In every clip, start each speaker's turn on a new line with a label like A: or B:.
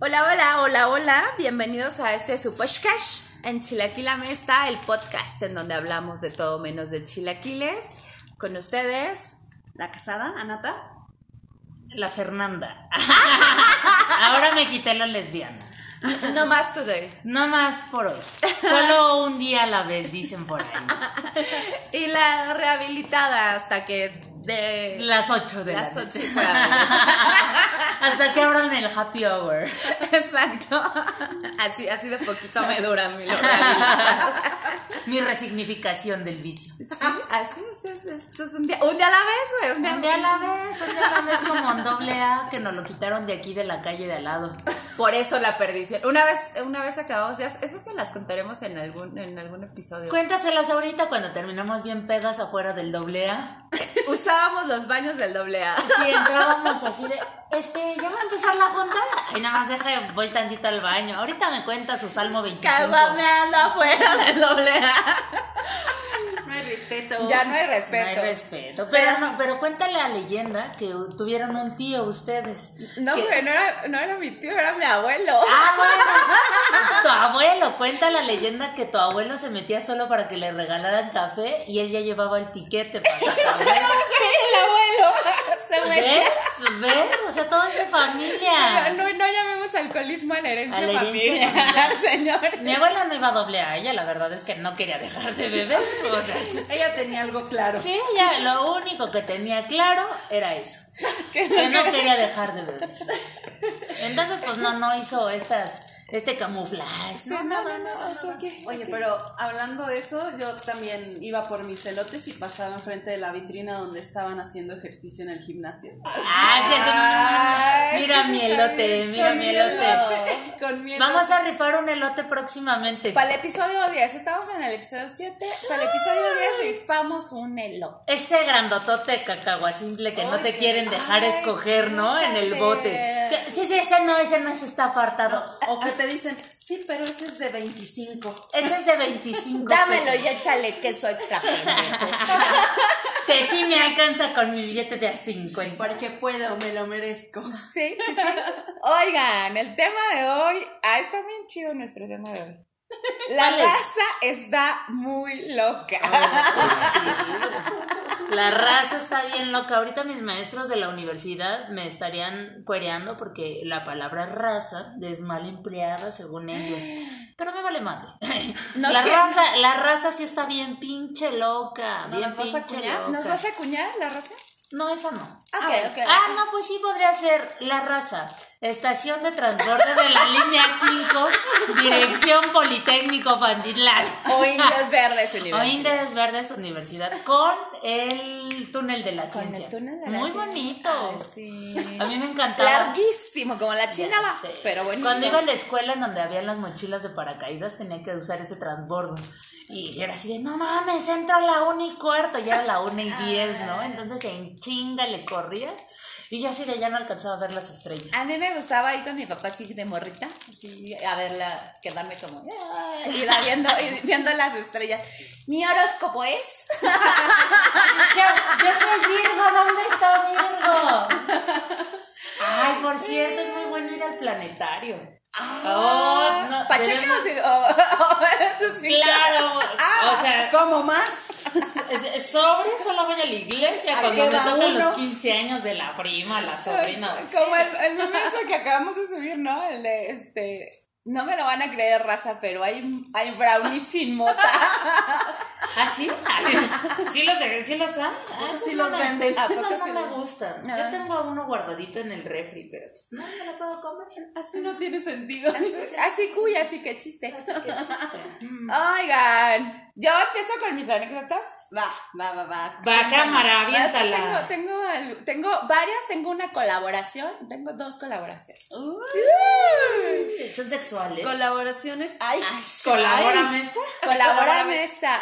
A: Hola, hola, hola, hola. Bienvenidos a este su podcast en Chilaquilame está el podcast en donde hablamos de todo menos de chilaquiles. Con ustedes, la casada, Anata.
B: La Fernanda. Ahora me quité la lesbiana.
A: No más today.
B: No más por hoy. Solo un día a la vez, dicen por ahí.
A: Y la rehabilitada hasta que de
B: Las 8 de
A: las
B: la. Hasta que abran el happy hour.
A: Exacto. Así, así de poquito me dura mi.
B: Mi resignificación del vicio.
A: Sí, así es, es, esto es un día, un día a la vez, güey. Un día,
B: Un día a la vez, un día a la vez como en doble A que nos lo quitaron de aquí de la calle de al lado.
A: Por eso la perdición. Una vez, una vez acabamos, ya, esas se las contaremos en algún, en algún episodio.
B: Cuéntaselas ahorita cuando terminamos bien pedas afuera del doble A.
A: Usábamos los baños del doble A.
B: Si entrábamos así de, este, ya va a empezar la junta. Ay, nada más deje, voy tantito al baño. Ahorita me cuenta su salmo 25.
A: Calmameando afuera del doble A.
B: Hay respeto.
A: Ya no hay
B: No hay
A: respeto.
B: respeto. Pero, no, pero cuéntale la leyenda que tuvieron un tío ustedes.
A: No,
B: que-
A: güey, no era, no era mi tío, era mi abuelo.
B: Ah, bueno. Tu abuelo, cuenta la leyenda que tu abuelo se metía solo para que le regalaran café y él ya llevaba el piquete para
A: el abuelo se
B: ¿Ves?
A: metió.
B: ¿Ves? O sea, todo es de familia.
A: No, no llamemos alcoholismo a la herencia,
B: A la herencia
A: familiar,
B: familiar.
A: señor.
B: Mi abuela no iba a doble A, ella la verdad es que no quería dejar de beber. O sea,
C: Ella tenía algo claro.
B: sí, ella lo único que tenía claro era eso. Que no quería dejar de beber. Entonces, pues no, no hizo estas, este camuflaje.
A: Sí, no, no, no, o sea que...
C: Oye, pero hablando de eso, yo también iba por mis elotes y pasaba enfrente de la vitrina donde estaban haciendo ejercicio en el gimnasio.
B: Ah, sí, Mira mi elote, mira mi elote.
C: Con mi
B: Vamos a rifar un elote próximamente.
A: Para el episodio 10, estamos en el episodio 7. Para el episodio 10 rifamos un elote.
B: Ese grandotote cacagua simple que no te quieren dejar
A: Ay,
B: escoger, ¿no? En el bote. Que- Sí, sí, ese no, ese no, ese está apartado.
C: O que te dicen, sí, pero ese es de 25.
B: Ese es de 25
A: Dámelo
B: pesos.
A: y échale queso extra pendejo.
B: Que sí me alcanza con mi billete de a 50.
C: Porque puedo, me lo merezco.
A: Sí, sí, sí. Oigan, el tema de hoy. Ah, está bien chido nuestro tema de hoy. La raza está muy loca.
B: La raza está bien loca. Ahorita mis maestros de la universidad me estarían cuereando porque la palabra raza es mal empleada según ellos. Pero me vale madre.
A: Nos
B: La raza, la raza sí está bien pinche loca.
C: ¿No
B: bien
C: las vas a
B: pinche loca.
A: ¿Nos vas a acuñar la raza?
B: No, esa no.
A: Ok.
B: Ah, no, pues sí podría ser la raza. Estación de transborde de la línea 5, dirección Politécnico Pantitlán.
A: O indios verdes,
B: O
A: universidad.
B: Indias Verdes Universidad con el túnel de la
A: Con
B: ciencia.
A: el túnel de la
B: Muy
A: ciencia.
B: bonito.
A: Ay, sí.
B: A mí me encantaba.
A: Larguísimo, como la chingada. Pero bueno.
B: Cuando iba a la escuela en donde había las mochilas de paracaídas, tenía que usar ese transbordo. Y yo era así de, no mames, entro a la una y cuarto. Ya era la una y diez, ¿no? Entonces en chinga le corría. Y yo así de ya no alcanzaba a ver las estrellas.
A: A mí me gustaba ir con mi papá así de morrita, así a verla, quedarme como, "Ah", y la viendo, y viendo las estrellas. Mi horóscopo es.
B: Yo, yo soy Virgo, ¿dónde está Virgo? Ay, por cierto, es muy bueno ir al planetario. Oh, no,
A: Pacheca o sí, o- o- eso sí,
B: Claro,
A: Ah.
B: o sea,
C: ¿Cómo más?
B: Sobre solo voy a la iglesia cuando me tocan los 15 años de la prima, la sobrina.
A: Como el, el meme que acabamos de subir, ¿no? El de este. No me lo van a creer, raza, pero hay, hay brownies sin mota.
B: ¿Ah, sí? ¿Sí los, sí los hay? Ah,
C: Sí los
B: no me-
C: venden. ¿A
B: Esos no
A: sí
B: me gustan.
A: No.
B: Yo tengo uno guardadito en el refri, pero pues no me lo puedo comer.
C: Así no tiene sentido.
A: Así cuya, así que chiste.
B: Así que chiste. Mm.
A: Oigan, yo empiezo con mis anécdotas.
C: Va, va, va, va.
B: Va, cámara,
A: Tengo,
B: aviéntala.
A: tengo, al- tengo varias, tengo una colaboración, tengo dos colaboraciones.
C: Uy,
B: Son sexuales.
C: Colaboraciones. Ay,
B: Colabórame esta.
A: Colabórame esta.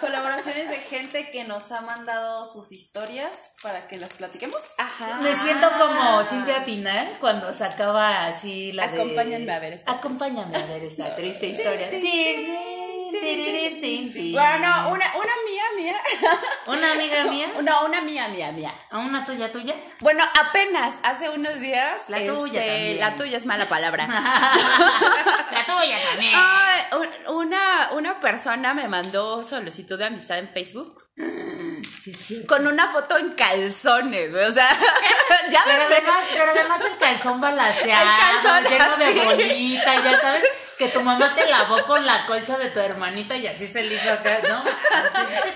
C: Colaboraciones de gente que nos ha mandado sus historias para que las platiquemos.
A: Ajá.
B: Me siento como Cintia Pinal cuando sacaba así la de...
A: Acompáñame a ver esta
B: Acompáñame a ver esta triste historia.
A: Bueno, no, una, una mía, mía.
B: Una amiga mía.
A: No, una mía, mía, mía.
B: ¿A una tuya tuya?
A: Bueno, apenas hace unos días.
B: La tuya
A: este,
B: también.
A: La tuya es mala palabra.
B: La tuya también.
A: Una, una persona me mandó solicitud de amistad en Facebook
B: Sí, sí.
A: con una foto en calzones, güey, O sea, ya
B: Pero
A: me sé.
B: además, pero además el calzón balanceado,
A: El calzón
B: lleno de bolita, ya sabes, que tu mamá te lavó con la colcha de tu hermanita y así se le hizo acá, ¿no?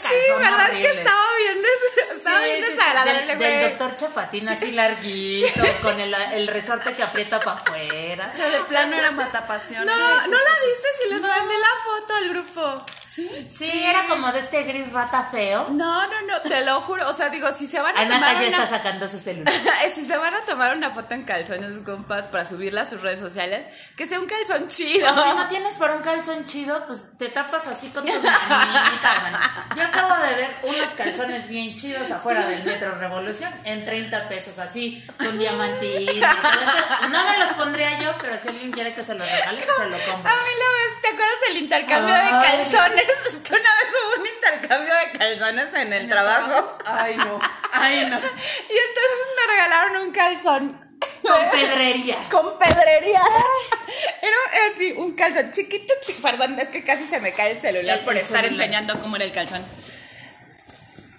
A: Sí, verdad que estaba bien, des- estaba bien desagradable,
B: Del, del doctor Chapatín así larguito, con el, el resorte que aprieta para afuera.
C: O sea, de plano era matapasión.
A: No, no la viste si les mandé la foto al grupo.
B: Sí, era como de este gris rata feo.
A: No, no, no, te lo juro. O sea, digo, si se van a
B: Anata
A: tomar
B: ya
A: una...
B: está sacando su celular.
A: si se van a tomar una foto en calzones, compas, para subirla a sus redes sociales, que sea un calzón chido.
B: Si no tienes para un calzón chido, pues te tapas así con tus manitas, man. Yo acabo de ver unos calzones bien chidos afuera del Metro Revolución en 30 pesos, así, con eso. No me los pondría yo, pero si alguien quiere que se los regale, que se lo compre.
A: A mí la vez, ¿te acuerdas del intercambio de
B: Ay.
A: Es que una vez hubo un intercambio de calzones en el trabajo.
C: Ay, no. Ay, no.
A: Y entonces me regalaron un calzón.
B: Con pedrería.
A: Con pedrería. Era así, un calzón chiquito, chiquito. Perdón, es que casi se me cae el celular
B: El-
A: por estar
B: celular.
A: enseñando cómo era el calzón.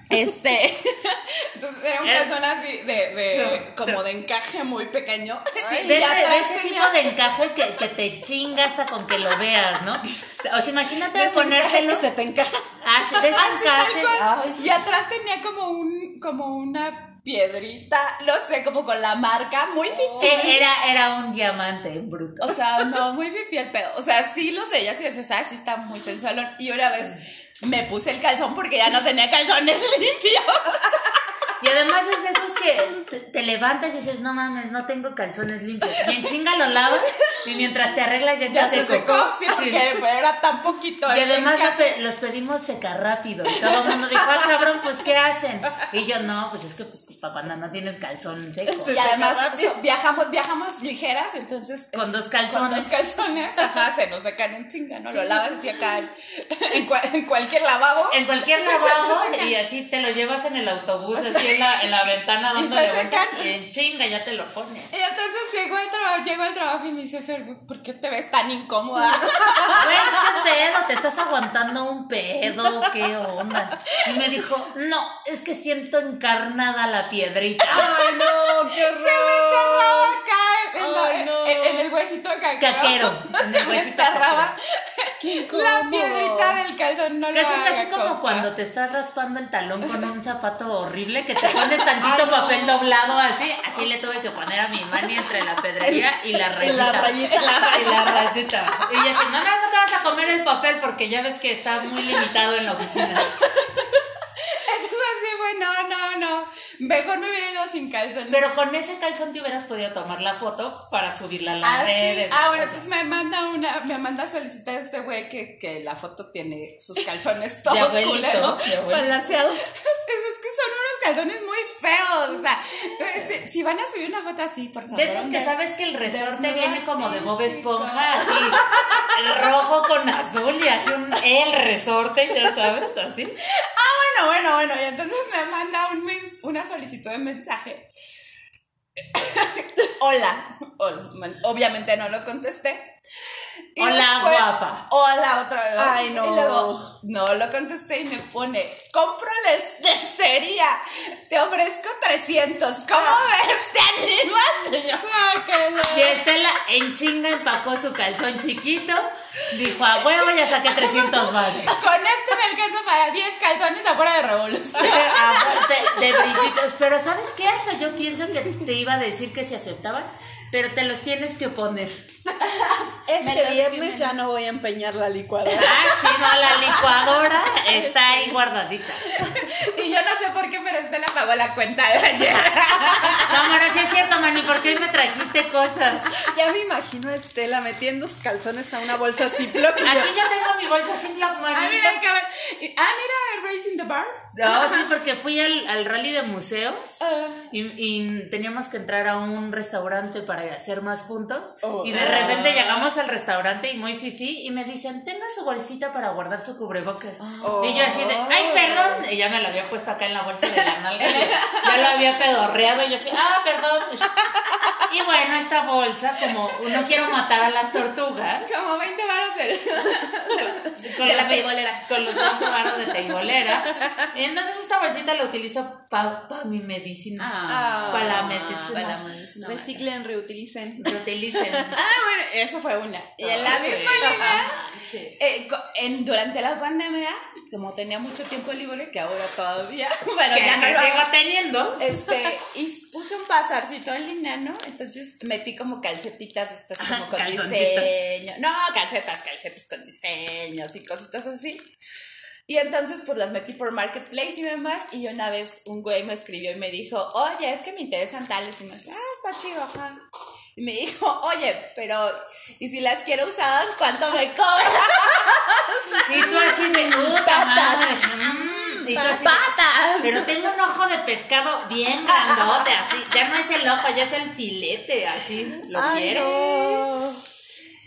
A: Este. Entonces era un
B: Era-
A: calzón así de, de como de encaje muy pequeño.
B: De ese,
A: atrás
B: de ese
A: tenía-
B: tipo de encaje que, que te chinga hasta con que lo veas, ¿no? O sea, imagínate
A: de
B: ponértelo.
A: que se te encaja.
B: Así, de ese encaje. Ay, sí.
A: Y atrás tenía como un, como una piedrita, no sé, como con la marca, muy fifi.
B: Eh, Era, era un diamante bruto.
A: O sea, no, muy fifi el pedo. O sea, sí los veías y decías, ah, sí está muy sensualón. Y una vez me puse el calzón porque ya no tenía calzones limpios.
B: Y además es de esos que te, levantas y dices, no mames, no tengo calzones limpios. Y en chinga lo lavas y mientras te arreglas ya está
A: Ya se
B: seco.
A: secó, sí,
B: Sí.
A: porque pero era tan poquito.
B: Y
A: el
B: además pe- los pedimos seca rápido. Y todo el mundo dijo, ah, cabrón, pues ¿qué hacen? Y yo, no, pues es que pues para cuando no tienes calzón seco.
A: Y además so- viajamos, viajamos ligeras, entonces
B: Con dos calzones.
A: Con dos calzones, ajá, se nos secan en chinga, ¿no? Lo lavas así acá en, cua- en cualquier lavabo.
B: En cualquier
A: Se
B: lavabo y así te lo llevas en el autobús, así en la, en la ventana
A: Y
B: dándole
A: se
B: vueltas
A: secan.
B: y en chinga ya te lo pones.
A: Y entonces llegó al trabajo, llegó al trabajo y me dice, Fer, ¿por qué te ves tan incómoda?
B: Güey, ¿qué pedo? ¿Te estás aguantando un pedo? ¿Qué onda? Y me dijo, no, es que siento encarnada la piedrita.
C: Ay, no, qué
A: Se me enterraba
C: horror.
A: acá en, en-
C: Ay, no.
A: en- en el huesito caquero.
B: Caquero, en
A: Se
B: el
A: me enterraba la piedrita del calzón. No lo
B: Casi,
A: haga,
B: casi como
A: compa.
B: cuando te estás raspando el talón con un zapato horrible que te pones tantito
C: Ay, no.
B: papel doblado así. Así le tuve que poner a mi mani entre la pedrería y la rayita.
C: y la rayita.
B: Y la rayita. Y ella así, no, no, no te vas a comer el papel porque ya ves que está muy limitado en la oficina.
A: Entonces así, no, no, no. Mejor me hubiera ido sin calzón.
B: Pero con ese calzón te hubieras podido tomar la foto para subirla a las
A: Ah, sí.
B: redes.
A: Ah, bueno, entonces me manda una, me manda solicitar a este güey que, que la foto tiene sus calzones todos
B: abuelito,
A: culeros. Balanceados. Es, es que son unos calzones muy feos. O sea, si, si van a subir una foto así, por favor.
B: De esos que sabes que el resorte viene como de Bob. Esponja, así, el rojo con azul y así un el resorte, ya sabes, así.
A: Ah, bueno, bueno, bueno. Y entonces me manda un una solicitud de mensaje. Hola. Obviamente no lo contesté. Y
B: Hola, guapa.
A: Hola otra vez.
C: Ay, no.
A: Y luego no lo contesté y me pone, compro la estesería. Te ofrezco 300. ¿Cómo ves? ¿Te animas? Y yo, "Ah, la-".
B: Y Estela en chinga empacó su calzón chiquito, dijo, a huevo, ya saqué 300 baros.
A: Con este me alcanza para 10 calzones afuera de revolución.
B: Aparte de brillitos. Pero ¿sabes qué? Hasta yo pienso que te iba a decir que si aceptabas, pero te los tienes que poner.
C: Este viernes
A: tienen.
C: ya no voy a empeñar la licuadora.
B: Ah, sí, no, la licuadora está ahí guardadita.
A: Y yo no sé por qué, pero este la pagó la cuenta de ayer.
B: No, ahora sí es cierto, Mani, porque hoy me trajiste cosas.
C: Ya me imagino a Estela metiendo sus calzones a una bolsa Ziploc. yo,
B: Aquí ya tengo mi bolsa Black Mani.
A: Ah, mira, cabrón. Ah, mira, Racing the Bar.
B: No, sí, porque fui al, al rally de museos
A: Ah.
B: y, y teníamos que entrar a un restaurante para hacer más puntos.
A: Oh.
B: Y de repente llegamos al restaurante y muy fifi y me dicen, tenga su bolsita para guardar su cubrebocas.
A: Oh.
B: Y yo así de, ay, perdón. Y ya me lo había puesto acá en la bolsa de la nalga. Ya lo había pedorreado y yo así, ah, perdón. Y bueno, esta bolsa, como no quiero matar a las tortugas,
A: Como 20 varos el.
B: con
A: De la teibolera.
B: Con los 20 varos de teibolera. Y entonces esta bolsita la utilizo para mi medicina.
A: Ah,
B: para la medicina.
A: para la medicina.
C: reciclen, reutilicen.
B: Reutilicen.
A: Ah, bueno, eso fue una. Y en la misma línea, eh, en, durante la pandemia, como tenía mucho tiempo libre, que ahora todavía, bueno, ya no lo
B: sigo teniendo.
A: este, y puse un bazarcito en línea, ¿no? Entonces metí como calcetitas estas como con diseño. No, calcetas, calcetas con diseños y cositas así. Y entonces pues las metí por Marketplace y demás. Y una vez un güey me escribió y me dijo, oye, es que me interesan tales. Y me dije, ah, está chido, ajá. Y me dijo, oye, pero, ¿y si las quiero usadas, cuánto me cobras?
B: Y tú así puta
A: Patas.
B: Mm, Y tú así
A: ¡Patas!
B: Pero tengo un ojo de pescado bien grandote, así. Ya no es el ojo, ya es el filete, así. ¿Lo
C: Ay,
B: quieres?
C: no.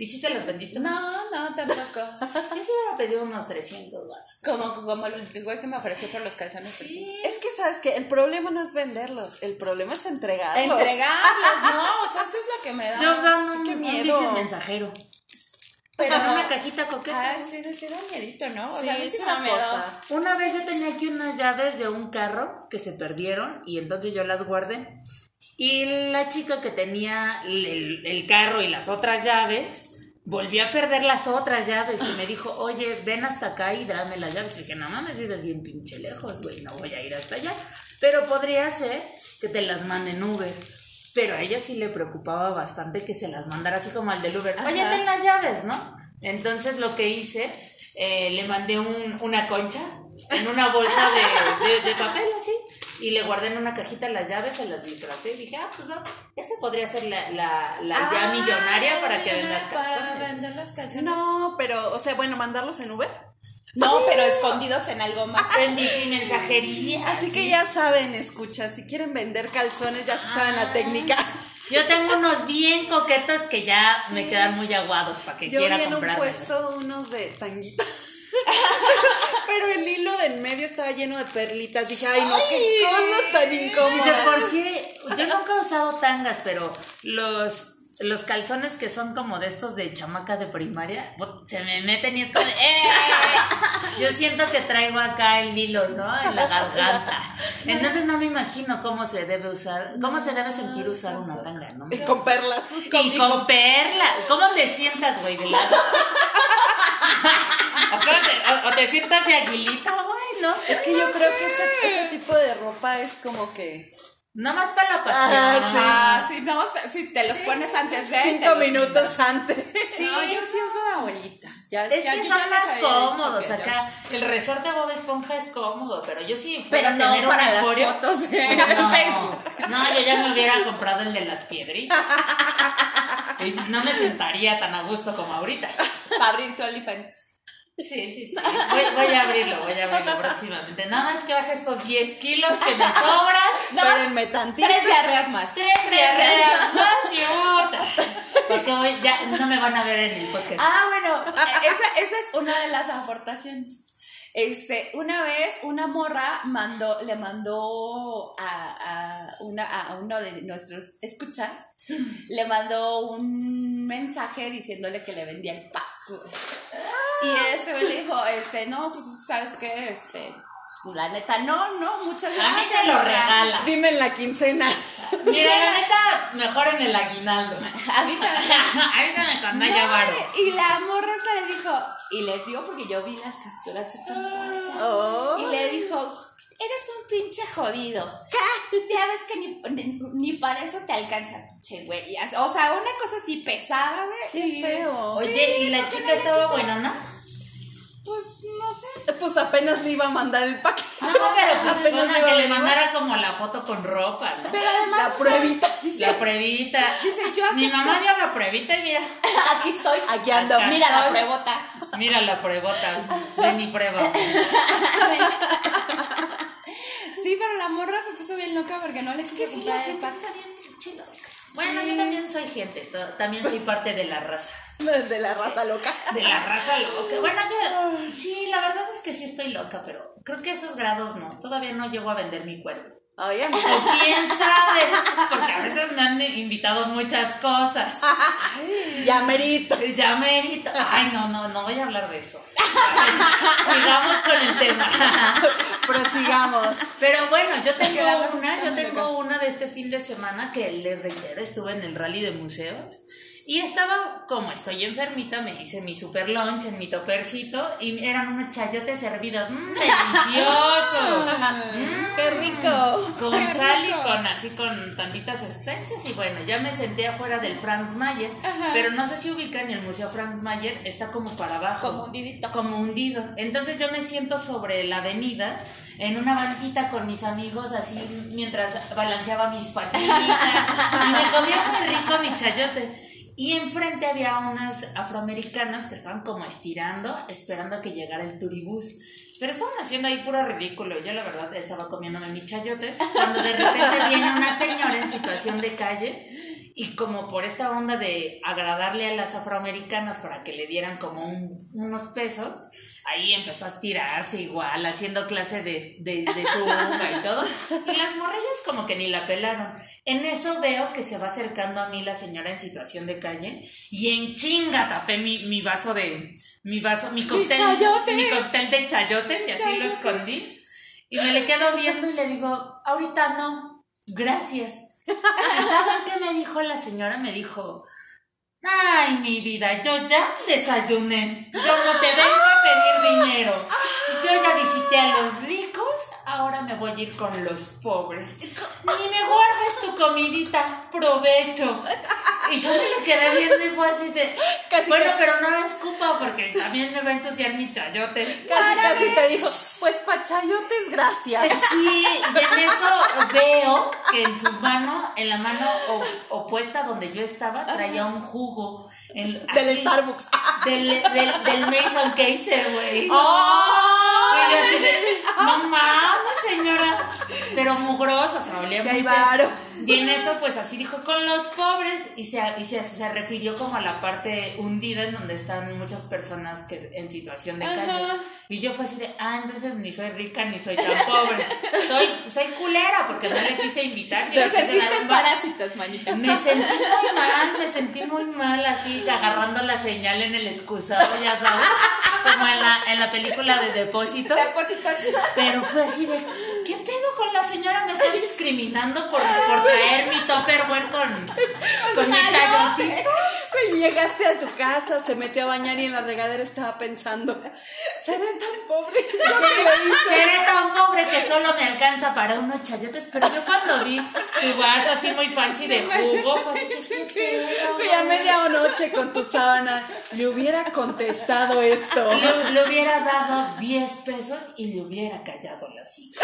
B: ¿Y si se los vendiste?
A: No, no, tampoco.
B: Yo se hubiera pedido unos 300 baros.
A: Como, como el güey que me ofreció por los calzones.
B: Sí.
C: Es que, ¿sabes que El problema no es venderlos, el problema es entregarlos.
A: Entregarlos, no, o sea, eso es lo que me da.
B: Yo gano
C: sí,
B: un,
C: qué
B: un
C: miedo.
B: bici mensajero.
A: pero
B: Con una cajita coqueta.
A: Ah, sí, sí da miedito, ¿no? O
C: Sí,
A: sea, a mí sí me
C: una
A: da miedo.
C: cosa.
B: Una vez yo tenía aquí unas llaves de un carro que se perdieron y entonces yo las guardé. Y la chica que tenía el, el carro y las otras llaves volvió a perder las otras llaves y me dijo, oye, ven hasta acá y dame las llaves. Y dije, no mames, vives bien pinche lejos, güey, no voy a ir hasta allá. Pero podría ser que te las manden Uber. Pero a ella sí le preocupaba bastante que se las mandara así como al del Uber. Oye,
A: Ajá.
B: ten las llaves, ¿no? Entonces lo que hice, eh, le mandé un- una concha en una bolsa de, de- de papel así. Y le guardé en una cajita las llaves, se las disfracé y dije, ah, pues no, esa podría ser la, la, la idea
A: Ah,
B: millonaria para que
A: Para
B: calzones.
A: vender las calzones.
C: No, pero, o sea, bueno, mandarlos en Uber.
A: No, pero escondidos en algo más.
B: En bici mensajería.
C: Así que ya saben, escucha, si quieren vender calzones, ya saben la técnica.
B: Yo tengo unos bien coquetos que ya me quedan muy aguados para que
C: Yo
B: quiera
C: vi en un
B: comprarlos.
C: puesto unos de tanguita. Pero el hilo de en medio estaba lleno de perlitas. Dije, ay, no, qué cosa tan
B: Sí, de
C: incómoda.
B: por sí, yo nunca he usado tangas, pero los, los calzones que son como de estos de chamaca de primaria, se me meten y es como, de, ¡eh! Yo siento que traigo acá el hilo, ¿no? En la garganta. Entonces no me imagino cómo se debe usar, cómo se debe sentir usar una tanga, ¿no?
C: Y con perlas.
B: Y con perla. ¿Cómo te sientas, güey, de lado? ¿O, te, o- o te sientas de aguilita, güey, ¿no?
C: Es que yo creo que ese, ese tipo de ropa es como que
B: Nada más para la pasión.
A: Ah, sí, no, si te los pones antes de. te
C: cinco minutos antes.
A: Sí. No, yo sí uso de abuelita. Ya,
B: Es
A: ya-
B: que son más cómodos
A: que yo-
B: acá. El resort de Bob Esponja es cómodo, pero yo sí fuera
A: Pero
B: a
A: no
B: tener
A: para
B: un
A: las
B: emporio-
A: fotos en
B: no,
A: Facebook.
B: No, yo ya me hubiera comprado el de las piedritas. Y no me sentaría tan a gusto como ahorita.
A: Para abrir tu OnlyFans.
B: Sí, sí, sí. Voy, voy a abrirlo, voy a abrirlo próximamente. Nada más que baje estos 10 kilos que me sobran.
A: Más
C: Espérenme tantito.
A: Tres diarreas más.
B: Tres diarreas más y otra. Porque hoy ya no me van a ver en el podcast.
A: Ah, bueno, eh, esa, esa es una de las aportaciones. Este, una vez una morra mandó, le mandó a, a, una, a uno de nuestros escuchas, le mandó un mensaje diciéndole que le vendía el pack. Y este güey le dijo, este, no, pues, ¿sabes qué? Este, la neta, no, no, muchas
B: A mí
A: gracias.
B: se lo
A: morra.
B: regala.
C: Dime en la quincena.
B: Mira, la neta, mejor en el aguinaldo.
A: Avísame.
B: Avísame cuando haya varo.
A: Y la morra esta le dijo, y les digo porque yo vi las capturas.
C: Oh.
A: Y le dijo, eres un pinche jodido. Ya ves que ni, ni, ni para eso te alcanza, pinche güey. O sea, una cosa así pesada, güey.
C: Qué
A: y-
C: feo.
B: Oye, ¿y la chica estaba
A: quiso.
B: buena, no?
A: Pues no sé.
C: Pues apenas le iba a mandar el paquete.
B: No, pero pues
C: Apenas
B: una que
C: a
B: le mandara como la foto con ropa, ¿no?
A: Pero además.
C: La
A: o sea,
C: pruebita.
B: La pruebita.
A: Dice, yo
B: Mi
A: acepto.
B: mamá dio la pruebita y mira,
A: Aquí estoy.
C: Aquí ando.
B: Acá
A: Mira la pruebota.
B: Mira la pruebota de mi prueba.
A: Sí, pero la morra se puso bien loca porque no le quiso
B: sí,
A: comprar el
B: está bien chilo. Bueno, yo también soy gente, también soy parte de la raza.
C: De la raza loca.
B: De la raza loca. Bueno, yo sí, la verdad es que sí estoy loca, pero creo que esos grados no. Todavía no llego a vender mi cuerpo.
C: Oye,
B: O quién sabe, porque a veces me han invitado muchas cosas.
C: ya merito.
B: Ya merito. Ay, no, no, no voy a hablar de eso. Sigamos con el tema.
C: Prosigamos.
B: Pero bueno, yo tengo una, yo tengo una de este fin de semana que les reitero, estuve en el rally de museos y estaba, como estoy enfermita, me hice mi super lunch en mi topercito y eran unos chayotes hervidos, mmm, deliciosos,
C: ¡Qué rico!
B: con
A: Qué
B: sal y con así con tantitas especias y bueno, ya me senté afuera del Franz Mayer, pero no sé si ubican el Museo Franz Mayer, está como para abajo.
A: Como hundidito.
B: Como hundido. Entonces yo me siento sobre la avenida en una banquita con mis amigos así mientras balanceaba mis patitas y me comía muy rico mi chayote. Y enfrente había unas afroamericanas que estaban como estirando, esperando a que llegara el turibús. Pero estaban haciendo ahí puro ridículo. Yo la verdad estaba comiéndome mis chayotes. Cuando de repente viene una señora en situación de calle y como por esta onda de agradarle a las afroamericanas para que le dieran como un- unos pesos, ahí empezó a estirarse igual, haciendo clase de, de, de zumba y todo. Y las morrillas como que ni la pelaron. En eso veo que se va acercando a mí la señora en situación de calle y en chinga tapé mi, mi vaso de, mi vaso, mi cóctel,
A: chayotes!
B: mi cóctel de chayotes y así lo
A: Chayotes.
B: escondí. Y me le quedo viendo y le digo, ahorita no, gracias. ¿Y ¿Saben qué me dijo la señora? Me dijo, ay, mi vida, yo ya desayuné. Yo no te vengo a pedir dinero. Yo ya visité a los ricos, ahora me voy a ir con los pobres. Ni me guardes tu comidita, provecho. Y yo me le quedé viendo y fue así de,
C: Casi,
B: bueno,
C: casi.
B: pero no escupa porque también me va a ensuciar mi chayote.
C: Casi, casi te dijo, pues pachayotes, gracias.
B: Sí, y en eso veo que en su mano, en la mano opuesta donde yo estaba, traía un jugo.
C: Del
B: así,
C: Starbucks.
B: Del, del, del Mason Kaiser, güey.
C: ¡Oh!
B: Así de, no mames, señora. Pero mugroso, o sea, olía
C: Sí,
B: muy
C: hay.
B: Y en eso, pues así dijo, con los pobres. Y se, y se, se refirió como a la parte hundida en donde están muchas personas que en situación de calle. Y yo fue así de, ah, entonces ni soy rica ni soy tan pobre. Soy, soy culera porque no le quise invitar. ni
A: Te sentiste en parásitos, manita.
B: me sentí muy mal, me sentí muy mal así, agarrando la señal en el excusado, ya sabes, como en la, en la película de depósitos.
A: Depositos.
B: Pero fue así de, ¿qué pedo con la señora? Me está discriminando por, por traer mi topperware con, con mi chayotito.
C: Y llegaste a tu casa, se metió a bañar y en la regadera estaba pensando, seré tan pobre. Que.
B: Seré tan pobre que solo me alcanza para unos chayotes, pero yo cuando vi su vaso así muy fancy de jugo, fue así de, ¿qué pedo?
C: Fui a media noche con tu sábana, le hubiera contestado esto.
B: Le, le hubiera dado 10 pesos y le hubiera callado la hocica.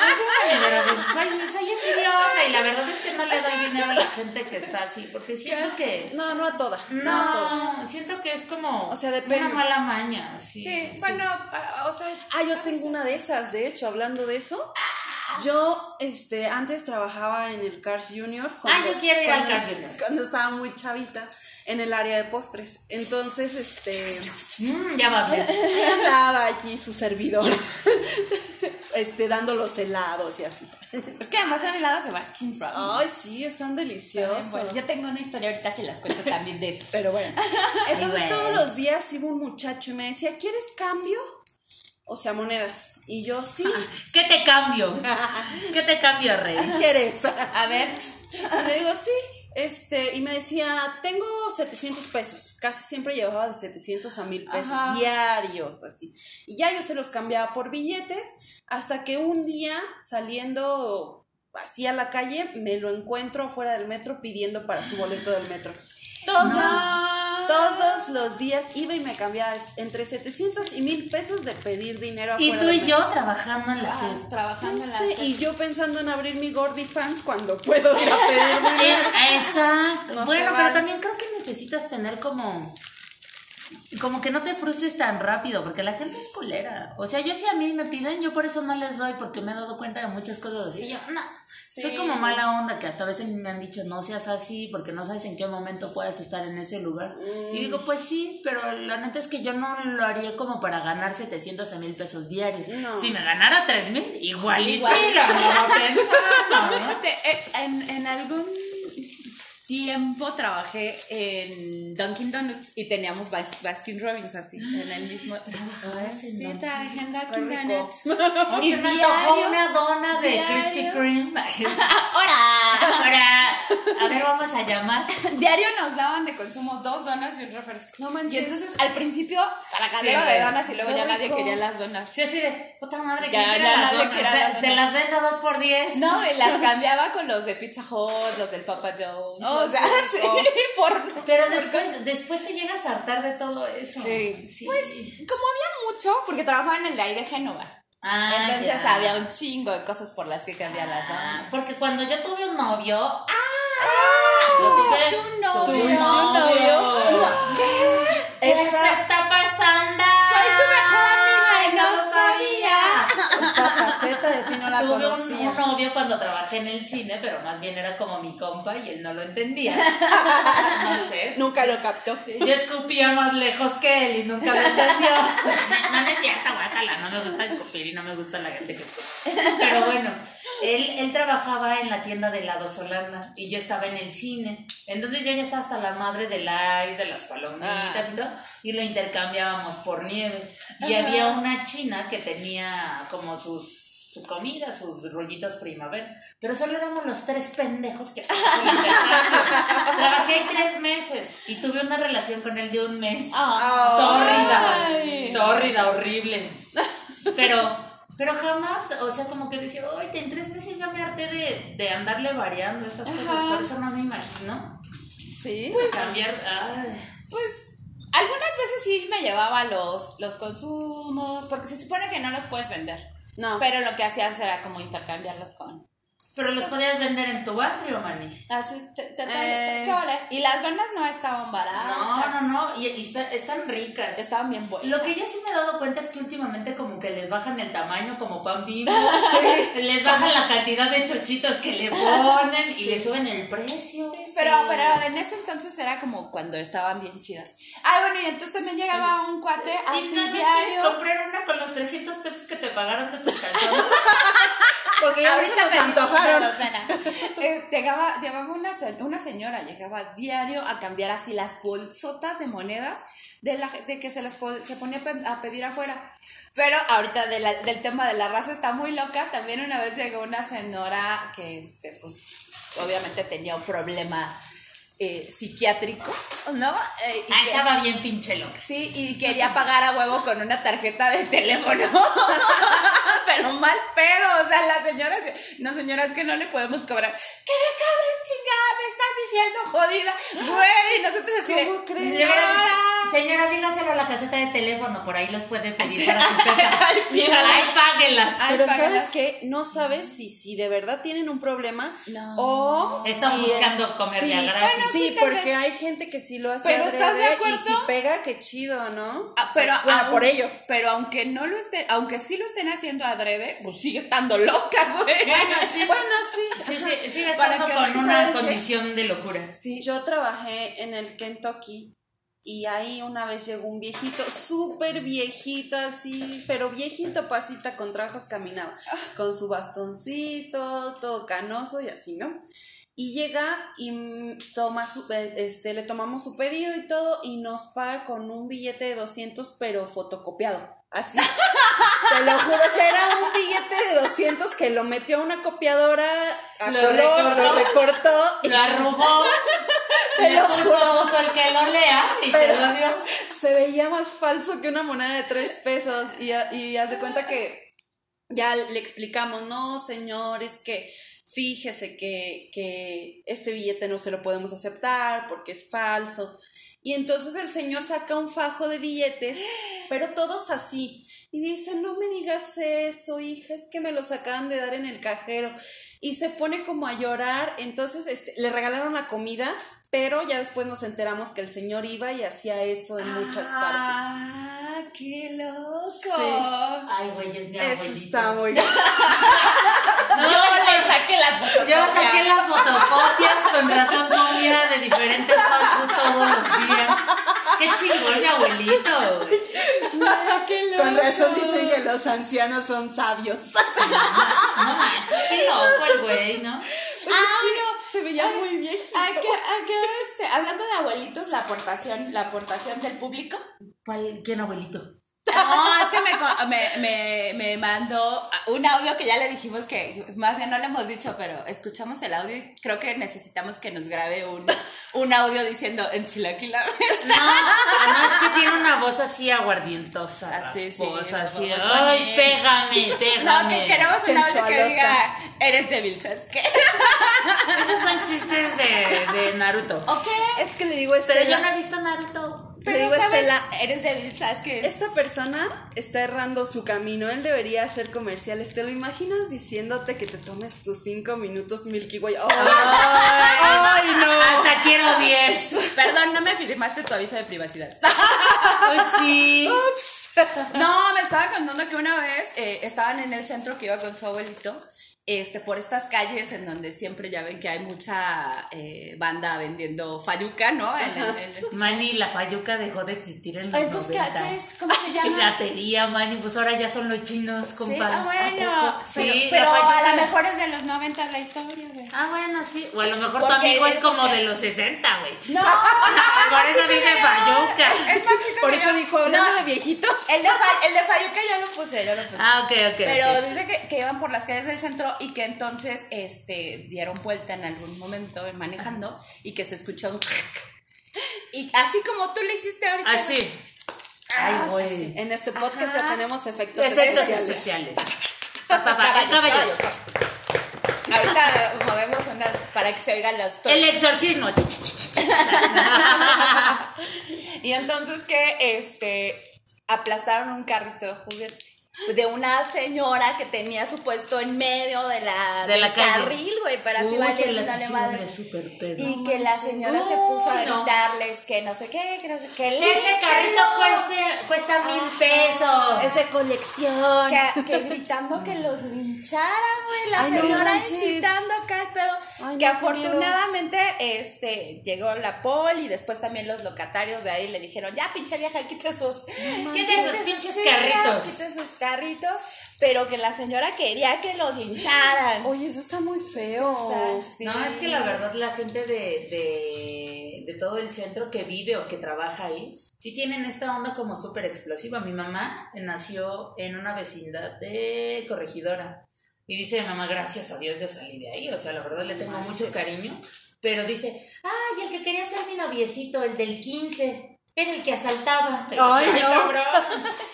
B: Pues, soy, soy envidiosa y la verdad es que no le doy dinero a la gente que está así, porque siento que...
C: No, no a toda. No, a toda.
B: No, siento que es como
C: O sea, depende.
B: una mala maña. Sí,
A: Sí, bueno, ah, o sea.
C: Ah, yo tengo una de esas, de hecho, hablando de eso. Yo, este, antes trabajaba en el Cars Junior.
B: Ah, yo quiero ir al Cars Junior.
C: Cuando estaba muy chavita, en el área de postres. Entonces, este,
B: Mm, ya va bien.
C: andaba allí su servidor, este, dando los helados y así.
A: Es que además son helados de Baskin Robbins.
C: Ay, sí, están deliciosos.
A: Bueno, yo tengo una historia ahorita se las cuento también de eso.
C: Pero bueno. Entonces todos los días iba un muchacho y me decía, ¿quieres cambio? O sea, monedas. Y yo, sí.
B: ¿Qué te cambio? ¿Qué te cambio, Rey?
C: ¿Quieres?
A: A ver.
C: Y le digo, sí. Este, y me decía, tengo 700 pesos. Casi siempre llevaba de 700 a 1000 pesos
A: Ajá.
C: diarios, así. Y ya yo se los cambiaba por billetes, hasta que un día, saliendo así a la calle, me lo encuentro afuera del metro pidiendo para su boleto del metro. Todos, Todos los días iba y me cambiaba entre 700 y 1000 pesos de pedir dinero
B: Y tú y yo trabajando en la
A: Ah, trabajando en la
C: y yo pensando en abrir mi Gordy Fans cuando puedo ir a pedir
B: Eh,
C: dinero.
B: Exacto.
C: No
B: bueno, pero también creo que necesitas tener como. Como que no te frustres tan rápido, porque la gente es culera. O sea, yo si a mí me piden, yo por eso no les doy, porque me he dado cuenta de muchas cosas así. Yo, no. Soy como mala onda, que hasta a veces me han dicho, no seas así, porque no sabes en qué momento puedes estar en ese lugar. Y
C: Mm.
B: digo, pues sí, pero la neta es que yo no lo haría como para ganar 700 a mil pesos diarios.
C: No.
B: Si me ganara 3 mil, igual y
A: Igual.
B: sí, lo andaba pensando.
A: Fíjate, eh, en, en algún tiempo trabajé en Dunkin' Donuts y teníamos Bas- Baskin Robbins así, en el mismo.
B: ¿Trabajabas en
A: Sí, trabajé en Dunkin'. Donuts. Y
B: se me antojó una dona de Krispy Kreme.
A: ¡Hora!
B: Ahora, a ver, vamos a llamar.
A: Diario nos daban de consumo dos donas y un refresco.
C: No manches.
A: Y entonces al principio, tracadero
B: Sí,
A: de donas y luego ya nadie quería las donas.
B: Sí, así de, puta madre,
A: Ya,
B: ¿quién quiere
A: ya
B: las
A: nadie
B: De-
A: las
B: Te
A: donas.
B: las vendo dos por diez.
A: No, y las cambiaba con los de Pizza Hut, los del Papa John's.
C: Oh,
A: o sea,
C: qué
A: sí,
C: rico.
A: por
B: Pero después, después te llegas a hartar de todo eso.
C: Sí.
A: Pues, como había mucho, porque trabajaba en el de ahí de Génova.
B: Ah,
A: Entonces
B: ya.
A: había un chingo de cosas por las que cambiar las
B: Ah,
A: donas.
B: porque cuando yo tuve un novio. ¡Ah!
A: ¿Tuviste
B: Yo tuve-
A: un novio?
B: tuve un
C: ¿Tuviste un novio?
B: novio. ¿Qué
C: Esa-
B: se está pasando?
A: Soy tu mejor amiga y no
B: lo
A: sabía.
C: Esta faceta de ti no la
B: Tuve un, novio cuando trabajé en el cine, pero más bien era como mi compa y él no lo entendía. No sé.
C: Nunca lo captó.
B: Yo escupía más lejos que él y nunca lo entendió. No, no es cierto, guácala, no me gusta escupir y no me gusta la gente que escupe. Pero bueno, él, él trabajaba en la tienda de helados Holanda y yo estaba en el cine. Entonces yo ya estaba hasta la madre del ice, de las palomitas y todo, y lo intercambiábamos por nieve. Y había una china que tenía como sus su comida, sus rollitos primavera. Pero solo éramos los tres pendejos que. Trabajé tres meses y tuve una relación con él de un mes.
A: Ah. Ay.
B: Tórrida, tórrida, horrible. Pero, pero jamás, o sea, como que decía, oye, en tres meses ya me harté de, de andarle variando estas cosas,
A: Ajá.
B: por eso no me imagino
C: Sí.
B: cambiar. ay.
A: Pues algunas veces sí me llevaba los, los consumos, porque se supone que no los puedes vender.
C: No.
A: Pero lo que hacías era como intercambiarlos con.
B: Pero los podías vender en tu barrio, Mani.
A: Así, te, te-
C: Eh.
A: ¿qué vale? Y las donas no estaban baratas.
B: No, no, no, y, y está- están ricas.
A: Estaban bien buenas.
B: Lo que yo sí me he dado cuenta es que últimamente como que les bajan el tamaño como pan bimbo, les bajan la cantidad de chochitos que le ponen y le suben el precio.
A: Pero, pero en ese entonces era como cuando estaban bien chidas. Ah, bueno, y entonces también llegaba un cuate así diario.
B: comprar una con los 300 pesos que te pagaron de tus calzones.
C: Porque ya
A: Ahorita
C: nos
A: una
C: antojaron.
A: Eh, llegaba, llevaba una, una señora, llegaba diario a cambiar así las bolsotas de monedas de, la, de que se po- se ponía a pedir afuera. Pero ahorita de la- del tema de la raza está muy loca. También una vez llegó una señora que, este, pues, obviamente tenía un problema eh, psiquiátrico, ¿no? Eh, y
B: Ah,
A: que-
B: estaba bien pinche loca.
A: Sí, y quería pagar a huevo con una tarjeta de teléfono. Pero mal pedo, o sea, la señora, no señora, es que no le podemos cobrar. ¿Qué me cobren, chingada? Me estás diciendo jodida. Güey, y nosotros así
C: ¿Cómo crees?
B: Señora, señora, dígaselo a la caseta de teléfono, por ahí los puede pedir para su casa.
A: Ay.
B: Ay,
C: Pero. ¿sabes qué? No sabes si, si de verdad tienen un problema
A: No.
C: o...
B: Están
C: si-
B: buscando comer de a gratis.
A: Bueno,
C: sí,
A: sí,
C: porque hay gente que sí lo hace
A: Pero ¿estás de
C: adrede
A: acuerdo?
C: y si pega, qué chido, ¿no?
A: Ah,
C: O sea,
A: pero
C: bueno,
A: aun-
C: por ellos.
A: Pero aunque no lo estén, aunque sí lo estén haciendo adrede, pues sigue estando loca, güey.
B: Bueno, sí.
C: Bueno, sí.
B: Sí, sí, sigue estando con
A: sí
B: una condición de locura.
C: Sí, yo trabajé en el Kentucky y ahí una vez llegó un viejito, súper viejito así, pero viejito pasita con trabajos caminaba, con su bastoncito, todo canoso y así, ¿no? Y llega y toma su, eh, este, le tomamos su pedido y todo y nos paga con un billete de 200 pero fotocopiado. Así. Te lo juro, o sea, era un billete de 200 que lo metió a una copiadora a
B: Lo
C: color, lo
B: recortó.
C: recortó
B: Lo arrugó,
C: Te lo juro.
B: el que lo lea y
C: Pero-
B: te lo dio.
C: se veía más falso que una moneda de tres pesos y, y haz de cuenta que ya le explicamos, no señor, es que fíjese que, que este billete no se lo podemos aceptar porque es falso. Y entonces el señor saca un fajo de billetes, pero todos así. Y dice, no me digas eso, hija, es que me los acaban de dar en el cajero. Y se pone como a llorar. Entonces este, le regalaron la comida, pero ya después nos enteramos que el señor iba y hacía eso en muchas partes.
A: Ah, qué loco.
C: Sí.
B: Ay, güey, es mi
C: Eso
B: abuelito.
C: está muy
B: No,
A: Yo le saqué las fotos.
B: Yo saqué las fotocopias, con razón comía de diferentes fast food todos los días. Qué chingón mi abuelito. güey.
A: qué loco.
C: Con razón dicen que los ancianos son sabios.
B: No manches, qué loco el güey, ¿no?
C: Pues
A: Ah,
C: es que se veía muy viejito.
A: ¿A qué, a qué, este, hablando de abuelitos, la aportación, la aportación del público.
B: ¿Cuál, ¿Quién abuelito?
A: No, es que me, co- me, me, me mandó un audio que ya le dijimos que, más bien no le hemos dicho, pero escuchamos el audio y creo que necesitamos que nos grabe un, un audio diciendo en chilaquila.
B: No, no, es que tiene una voz así aguardientosa,
A: Así, sí,
B: rasposa,
A: una
B: así. Ay,
A: bonita".
B: pégame,
A: No,
B: pégame.
A: que queremos un audio que diga, eres débil, ¿sabes qué?
B: Esos son chistes de, de Naruto.
A: ¿O qué?
C: Es que le digo a
B: Pero
C: Estela,
B: yo no he visto Naruto.
C: Le digo a
A: ¿sabes?
C: Estela,
A: Eres débil, ¿sabes qué?
C: esta persona está errando su camino, él debería hacer comerciales. ¿Te lo imaginas diciéndote que te tomes tus cinco minutos Milky Way? ¡Ay, ay, no!
B: Hasta quiero 10.
A: Perdón, no me firmaste tu aviso de privacidad.
B: Pues sí.
A: No, me estaba contando que una vez eh, estaban en el centro que iba con su abuelito, este, por estas calles en donde siempre ya ven que hay mucha eh, banda vendiendo fayuca, ¿no? En el- en el-
B: Mani, la fayuca dejó de existir en los
A: Entonces, ¿qué,
B: 90.
A: qué es? ¿Cómo se llama?
B: Piratería, Mani, pues ahora ya son los chinos,
A: Sí,
B: compa.
A: ah, bueno, pero,
B: Sí,
A: pero
B: la fayuca
A: a lo mejor es de los 90 la historia, güey.
B: Ah, bueno, sí. O a lo mejor tu amigo es como
A: porque-
B: de los 60, güey.
A: No,
B: Por eso dice fayuca.
A: Chico
C: Por
A: que
C: eso
A: yo.
C: dijo, hablando
A: No,
C: de viejitos.
A: El de, fa- el de Fayuca yo lo puse, yo lo puse.
B: Ah, ok, ok.
A: Pero dice que, que iban por las calles del centro y que entonces este, dieron vuelta en algún momento manejando y que se escuchó un... Y así como tú le hiciste ahorita.
B: Así. Ay, güey.
C: En este podcast ya tenemos efectos,
B: Efectos
C: especiales.
B: especiales. Pa, pa,
A: Ahorita movemos unas para que se oigan las
B: El exorcismo.
A: Y entonces que este aplastaron un carrito de juguete de una señora que tenía su puesto en medio de la,
B: De
A: del
B: la
A: carril, güey, para así
B: hicieron
A: madre. Y que la señora se puso a
B: no.
A: gritarles que no sé qué, que no sé qué.
B: Ese carrito cuesta, cuesta mil pesos.
C: Es de colección.
A: Que, que gritando que los lincharan, güey, la
C: Ay, no
A: señora
C: manches.
A: incitando acá el pedo.
C: Ay,
A: que
C: no,
A: afortunadamente este llegó la pol y después también los locatarios de ahí le dijeron, ya pinche vieja, quite sus,
B: Quite sus pinches carritos.
A: Quite sus carritos, pero que la señora quería que los lincharan.
C: Oye, eso está muy feo.
A: O sea, sí.
B: No, es que la verdad la gente de, de, de todo el centro que vive o que trabaja ahí, sí tienen esta onda como súper explosiva. Mi mamá nació en una vecindad de corregidora. Y dice mi mamá, gracias a Dios yo salí de ahí. O sea, la verdad le tengo mucho cariño. Pero dice, ay, el que quería ser mi noviecito, el del 15, era el que asaltaba.
C: Ay, no.
B: cabrón.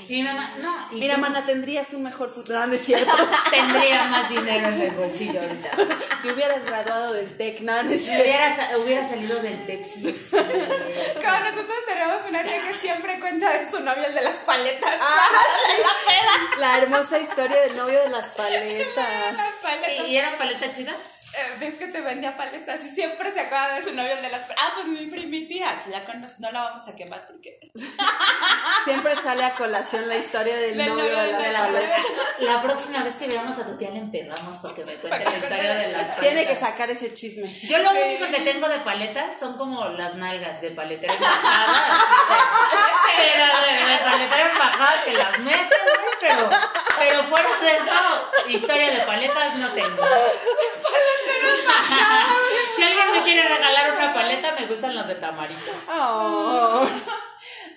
B: Y mi mamá, no. Y
C: Mira,
B: tú
C: mana, tendrías un mejor futuro. No, no es cierto.
B: tendría más dinero en el bolsillo ahorita.
C: Te hubieras graduado del TEC, no, no es cierto.
B: Hubiera, hubiera salido del Texas.
A: Como nosotros tenemos una tía que siempre cuenta de su novio el de las paletas.
C: Ah.
A: de la peda.
C: La hermosa historia del novio de las paletas.
A: Las paletas.
B: ¿Y era paleta chida?
A: Eh, es que te vendía paletas y siempre se acuerda de su novio el de las. Ah, pues mi primi tía, si la conoces, no la vamos a quemar porque.
C: Siempre sale a colación la historia del novio
A: novio
C: de
A: de
C: las paletas.
B: La próxima vez que veamos a tu tía le empedamos para que me cuente la historia de las paletas.
C: Tiene que sacar ese chisme.
B: Yo lo único que tengo de paletas son como las nalgas de paletera embajada. Pero de, de paletera embajada que las meten, güey, pero, pero fuera de eso, historia de paletas no tengo. Si alguien me quiere regalar una paleta, me gustan las de tamarindo.
C: Oh,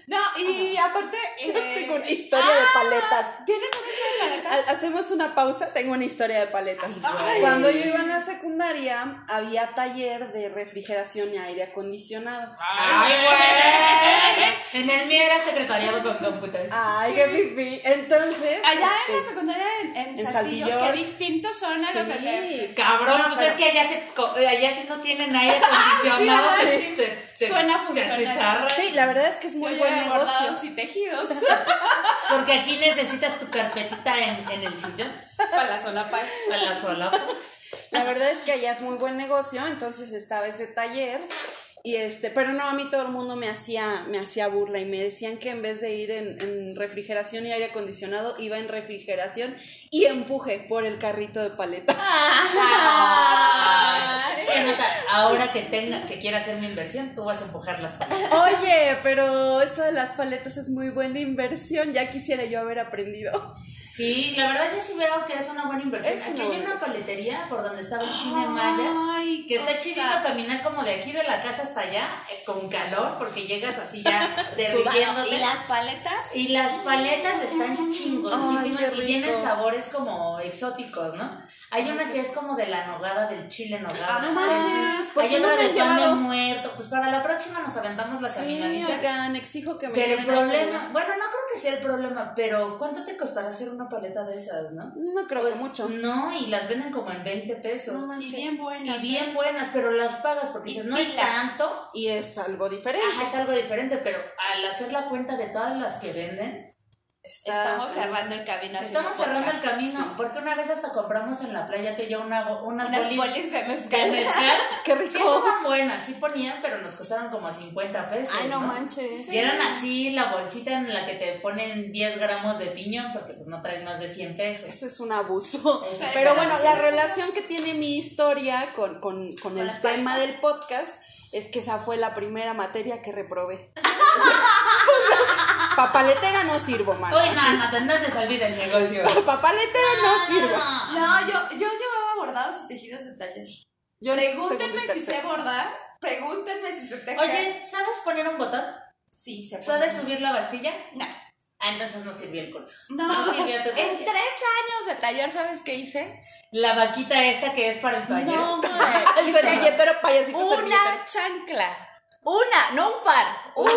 A: No, y aparte.
C: yo
A: eh,
C: tengo una historia de paletas.
A: ¿Tienes una historia de paletas?
C: Ha- Hacemos una pausa, tengo una historia de paletas.
B: Ay.
C: Cuando yo iba en la secundaria, había taller de refrigeración y aire acondicionado.
B: ¡Ay, güey! En el mío era secretariado con computadores.
C: Ay, qué pipí. Entonces.
A: Allá en
C: este,
A: la secundaria en, en,
C: en
A: Saltillo,
C: Saltillo.
A: que distintos son a los de
C: Sí.
B: Cabrón,
C: No,
B: pues
C: pero-
B: es que allá, se, co- allá sí no tienen aire acondicionado.
A: sí,
B: se-
A: sí.
B: se- se-
A: Suena funcional.
C: Sí, la verdad es que es muy
A: Yo
C: buen
A: llevo
C: negocio.
A: y tejidos
B: Porque aquí necesitas tu carpetita en, en el sillón
A: para la pal.
B: para la sola.
C: La verdad es que allá es muy buen negocio, entonces estaba ese taller y este, pero no, a mí todo el mundo me hacía, me hacía burla y me decían que en vez de ir en, en refrigeración y aire acondicionado, iba en refrigeración y empuje por el carrito de paleta.
B: Nota, ahora que tenga, que quiera hacer mi inversión, tú vas a empujar las paletas.
C: Oye, pero eso de las paletas es muy buena inversión, ya quisiera yo haber aprendido.
B: Sí, la verdad yo sí veo que es una buena inversión.
C: Es
B: Aquí hay una paletería por donde estaba el cine Maya.
A: Ay,
B: Que está chidito caminar como de aquí de la casa hasta allá, eh, con calor, porque llegas así ya derritiéndote.
A: ¿Y las paletas?
B: Y las paletas están chingoncísimas y tienen
C: rico.
B: Sabores como exóticos, ¿no? Hay una que es como de la nogada, del chile nogada.
C: no manches, ¿por
B: Hay
C: qué no
B: otra
C: me
B: de
C: han
B: pan de
C: llevado?
B: muerto. Pues para la próxima nos aventamos la
C: Sí,
B: caminadita.
C: oigan, exijo que me
B: Pero el
C: lleven a ese
B: problema,
C: lugar.
B: bueno, no creo que sea el problema, pero ¿cuánto te costará hacer una paleta de esas, no?
C: No creo que mucho.
B: No, y las venden como en 20 pesos.
C: No manches.
A: Y bien buenas.
B: y bien buenas, pero las pagas porque dices, no es
A: pilas.
B: tanto.
C: Y es algo diferente.
B: Ajá, es algo diferente, pero al hacer la cuenta de todas las que venden,
C: Está-
A: Estamos cerrando el camino.
B: estamos cerrando el camino. Porque una vez hasta compramos en la playa que yo una, unas,
A: Unas
B: bolis,
A: bolis de
B: de
A: mezcal.
C: Qué
B: Sí,
C: rico.
B: estaban buenas, sí ponían, pero nos costaron como 50 pesos.
C: Ay, no manches.
B: Y eran así la bolsita en la que te ponen 10 gramos de piñón, porque pues no traes más de 100 pesos.
C: Eso es un abuso.
B: Es
C: Pero bueno, la relación que tiene mi historia con, con, con el tema del podcast es que esa fue la primera materia que reprobé. Papaletera no sirvo, man.
B: Oye, no, no, no se olvide el negocio.
C: Papaletera no sirvo.
A: No, yo, yo llevaba bordados y tejidos de taller.
C: Yo
A: Pregúntenme si sé bordar. Pregúntenme si sé tejer.
B: Oye, ¿sabes poner un botón?
A: sí, se
B: ¿Sabes subir la bastilla?
A: No.
B: Ah, entonces no sirvió el curso.
A: No,
B: sirvió tu
A: en tres años de taller, ¿sabes qué hice?
B: La vaquita esta que es para el taller.
A: No, güey.
C: El servilletero payasito
A: una
C: servilleta.
A: chancla. Una, no un par. Una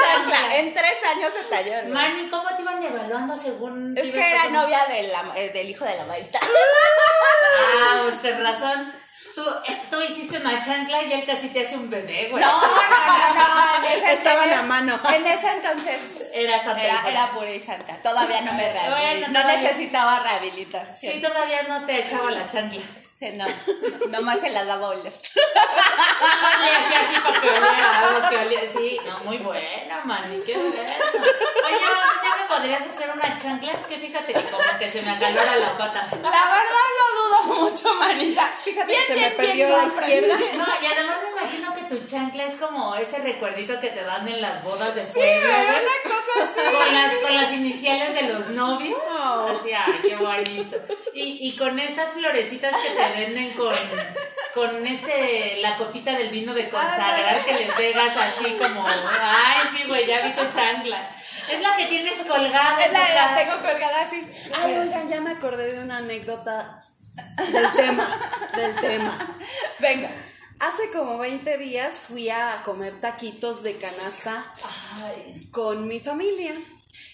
A: chancla. En tres años de taller. güey.
B: Mani, ¿cómo te iban evaluando según...
A: Es que era novia de la- eh, del hijo de la maestra.
B: Ah, usted razón. Tú, eh, tú hiciste una chancla y él casi te hace un bebé, güey.
A: No, no, no, no. En ese
C: Estaban
A: entonces-
C: a mano.
A: En ese entonces
B: Era santa.
A: era, era pura y santa. Todavía no me
B: Bueno,
A: rehabilitaba. No
B: todavía.
A: necesitaba rehabilitación.
B: Sí, todavía no te echaba la chancla.
A: Sí, no. Nomás se la daba oler.
B: Le hacía así para que oliera algo que oliera. Sí, no, muy buena, mani, qué buena. Oye, ¿ya me podrías hacer una chancla? Es que fíjate que como que se me acalora la pata.
A: La verdad lo dudo mucho, manita.
C: Fíjate
A: Bien,
C: que se
A: bien,
C: me perdió la izquierda.
B: No, y además me imagino que tu chancla es como ese recuerdito que te dan en las bodas de pueblo, güey.
A: una cosa así.
B: Con las, con las iniciales de los novios.
C: Oh.
B: Así, ay, qué bonito. Y, y con estas florecitas que te venden con, con este, la copita del vino de consagrar que le pegas así como, ay, sí, güey, ya vi tu chancla. Es la que tienes colgada.
A: Es
B: en
A: la,
B: tu
A: la tengo colgada así.
C: Ay, oigan, ya me acordé de una anécdota del tema, del tema.
A: Venga.
C: Hace como 20 días fui a comer taquitos de canasta
B: Ay,
C: con mi familia.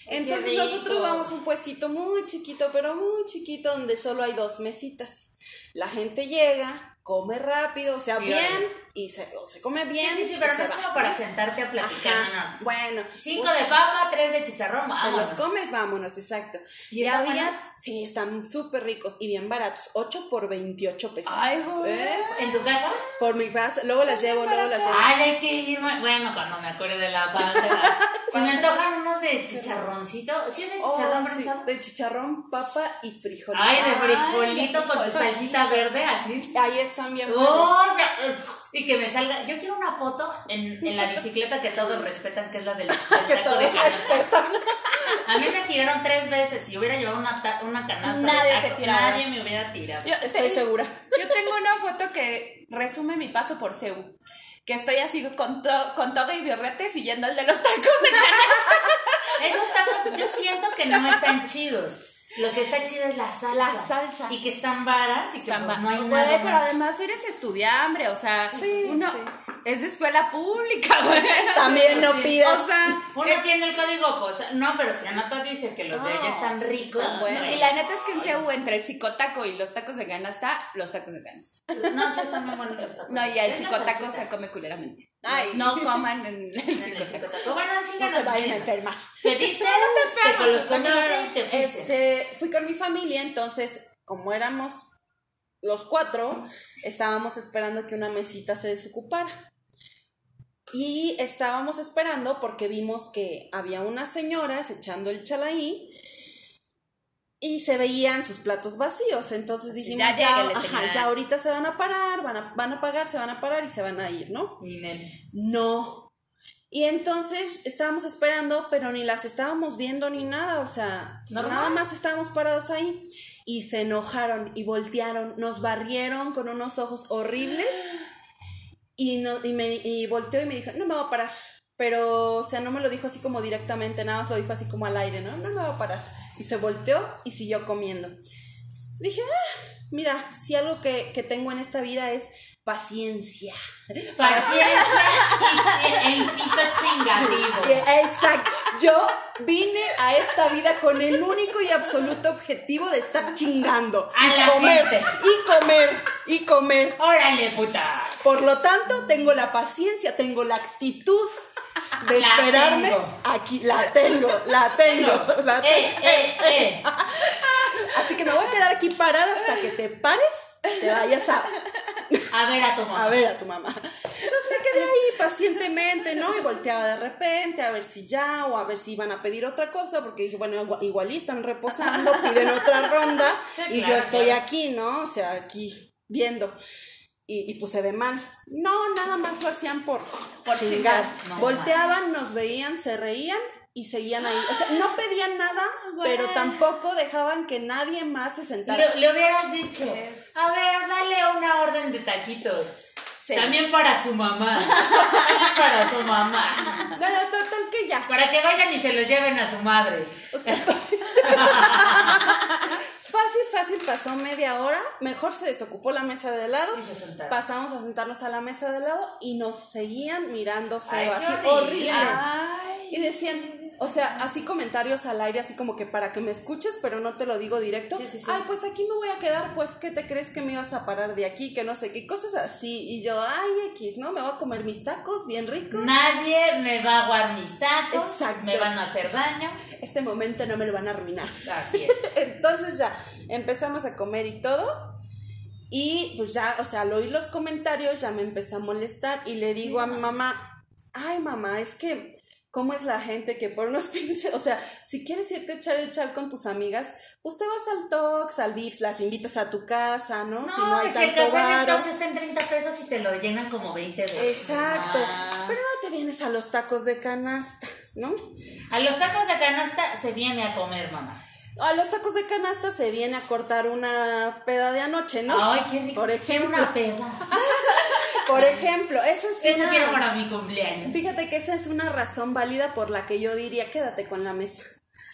C: Entonces nosotros vamos a un puestito muy chiquito, pero muy chiquito, donde solo hay dos mesitas. La gente llega, come rápido, o sea,
B: Sí,
C: bien,
B: oye.
C: y se, o se come bien.
B: Sí, sí, sí, pero no es como para sentarte a platicar, no.
C: bueno.
B: Cinco de papa, tres de chicharrón, vamos.
C: los comes, vámonos, exacto.
B: ¿Y
C: Y,
B: están
C: había, sí, están súper ricos y bien baratos. 8 por 28 pesos.
A: Ay.
C: ¿Eh?
B: ¿En tu casa?
C: Por mi casa, luego las llevo, luego las llevo.
B: Ay, hay que ir, bueno, cuando me acuerde de la panza. Se me antojan de chicharroncito. ¿Sí es de
C: Oh,
B: chicharrón
C: sí,
B: prensado?
C: de chicharrón, papa y frijol.
B: Ay, de frijolito con su
A: frijol.
B: salsita verde, así.
C: Ahí están bien.
B: Oh, ya, y que me salga. Yo quiero una foto en, en la bicicleta que todos respetan, que es la del, del
C: que
B: taco de
C: respetan.
B: A mí me tiraron tres veces. Si hubiera llevado una, ta- una canasta
A: Nadie
B: de
A: te
B: taco,
A: tiraba.
B: nadie me hubiera tirado.
A: Yo,
C: Estoy segura.
A: Yo tengo una foto que resume mi paso por Ceú. Que estoy así con, to- con toga y birrete siguiendo el de los tacos de canasta.
B: Esos tacos yo siento que no están chidos. Lo que está chido es la salsa.
A: La salsa.
B: Y que están varas y que
A: Están
B: pues, no hay
A: Güey,
B: nada
A: pero
B: más.
A: además eres estudiambre, o sea,
C: Sí,
A: uno
C: sí.
A: es de escuela pública, güey.
C: También no
B: Sí.
C: pidas.
A: O sea,
B: Uno tiene el código postal. No, pero si Anata dice que los de ella
C: No,
B: están
C: sí, sí
B: ricos.
C: están buenos.
B: no
A: y la neta es que en CEU, entre el psicotaco y los tacos de canasta, los tacos de canasta.
B: No, sí están muy bonitos. los tacos.
A: No, y el psicotaco se come culeramente.
C: Ay.
A: No coman en el psicotaco.
B: Bueno, sí
C: No se vayan a enfermar.
B: Pediste,
A: No te
B: te
A: enfermas,
B: con los te fuiste.
C: Fui con mi familia, entonces, como éramos los cuatro, estábamos esperando que una mesita se desocupara. Y estábamos esperando porque vimos que había unas señoras echando el chalaí y se veían sus platos vacíos. Entonces dijimos,
A: ya
C: ya, ajá, ya ahorita se van a parar, van a, van a pagar, se van a parar y se van a ir, ¿no?
B: Y.
C: No. Y entonces estábamos esperando, pero ni las estábamos viendo ni nada, o sea,
B: Normal.
C: nada más estábamos paradas ahí. Y se enojaron y voltearon, nos barrieron con unos ojos horribles. Y, no, y, me, y volteó y me dijo, no me voy a parar. Pero, o sea, no me lo dijo así como directamente, nada más lo dijo así como al aire, ¿no? No me voy a parar. Y se volteó y siguió comiendo. Dije, ah, mira, si algo que, que tengo en esta vida es paciencia.
B: Paciencia y, e instinto chingativo.
C: Exacto. Yo vine a esta vida con el único y absoluto objetivo de estar chingando.
B: A
C: y
B: la
C: comer,
B: gente.
C: y comer, y comer.
B: Órale, puta.
C: Por lo tanto, tengo la paciencia, tengo la actitud de
B: La
C: esperarme.
B: tengo.
C: Aquí la tengo, la tengo, la
B: Eh,
C: tengo.
B: eh, eh.
C: Así que me voy a quedar aquí parada hasta que te pares, te vayas a,
B: A ver a tu mamá.
C: a ver a tu mamá. Entonces me quedé ahí pacientemente, ¿no? Y volteaba de repente a ver si ya o a ver si iban a pedir otra cosa, porque dije, bueno, igual, igual y están reposando, piden otra ronda
B: Sí,
C: y yo estoy
B: claro.
C: aquí, ¿no? O sea, aquí viendo. Y, y pues se ve mal. No, nada más lo hacían por,
A: Por
C: chingar.
B: No,
C: Volteaban, nos veían, se reían y seguían ahí. O sea, no pedían nada,
A: Güey.
C: pero tampoco dejaban que nadie más se sentara.
B: Le, le hubieras dicho, a ver, dale una orden de taquitos.
A: Sí.
B: También para su mamá. También para su mamá.
C: Bueno, total que ya.
B: Para que vayan y se los lleven a su madre.
C: Fácil, fácil, pasó media hora. Mejor se desocupó la mesa de lado.
B: Y se sentaron.
C: Pasamos a sentarnos a la mesa de lado y nos seguían mirando feo,
B: Ay, qué
C: así
B: horrible.
C: horrible.
A: Ay.
C: Y decían, o sea, así comentarios al aire, así como que para que me escuches, pero no te lo digo directo.
B: Sí, sí, sí.
C: Ay, pues aquí me voy a quedar, pues, ¿qué te crees que me ibas a parar de aquí? Que no sé qué, cosas así. Y yo, ay, X, ¿no? Me voy a comer mis tacos bien ricos.
B: Nadie me va a aguar mis tacos.
C: Exacto.
B: Me van a hacer daño.
C: Este momento no me lo van a arruinar.
B: Así es.
C: Entonces ya empezamos a comer y todo. Y pues ya, o sea, al oír los comentarios ya me empecé a molestar y le digo a mi mamá, ay mamá, es que, ¿cómo es la gente que por unos pinches, o sea, si quieres irte a echar el chal con tus amigas, pues te vas al Tox, al Vips, las invitas a tu casa, ¿no?
B: No,
C: si no hay
B: si el
C: tanto
B: café el
C: varo.
B: Tox está en 30 pesos y te lo llenan como 20 veces.
C: Exacto.
B: Ah.
C: Pero no te vienes a los tacos de canasta, ¿no?
B: A los tacos de canasta se viene a comer, mamá.
C: A los tacos de canasta se viene a cortar una peda de anoche, ¿no?
B: Ay, qué rico.
C: Por ejemplo.
B: una peda.
C: Por ejemplo, eso es
B: Eso
C: una-
B: quiero para mi cumpleaños.
C: Fíjate que esa es una razón válida por la que yo diría quédate con la mesa.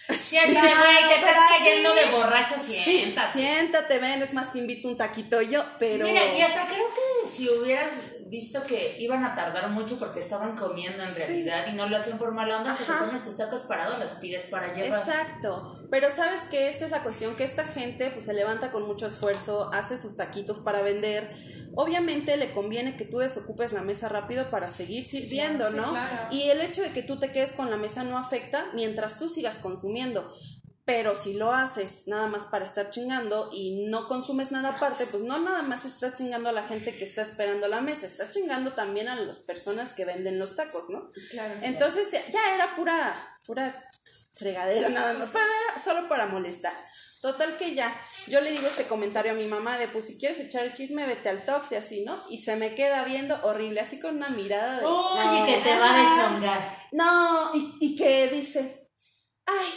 B: Si así de, güey, te estás cayendo de borracho, siéntate.
C: siéntate, ven, es más te invito un taquito yo, pero
B: Mira, y hasta creo que si hubieras visto que iban a tardar mucho porque estaban comiendo en realidad y no lo hacían por mala onda, que te
C: Ajá.
B: comes tus tacos parados, los pides para llevar.
C: Exacto, pero sabes que esta es la cuestión, que esta gente pues se levanta con mucho esfuerzo, hace sus taquitos para vender, obviamente le conviene que tú desocupes la mesa rápido para seguir sirviendo,
A: sí,
C: ¿no?
A: claro.
C: Y el hecho de que tú te quedes con la mesa no afecta mientras tú sigas consumiendo. Pero si lo haces nada más para estar chingando y no consumes nada aparte, pues no nada más estás chingando a la gente que está esperando la mesa, estás chingando también a las personas que venden los tacos, ¿no?
A: Claro.
C: Entonces ya- ya era pura, pura fregadera nada más, para, solo para molestar. Total que ya, yo le digo este comentario a mi mamá de pues si quieres echar el chisme, vete al tox y así, ¿no? Y se me queda viendo horrible, así con una mirada de...
B: Oye,
C: no,
B: que te va de
C: ajá.
B: chongar.
C: No, y, y que dice, ay,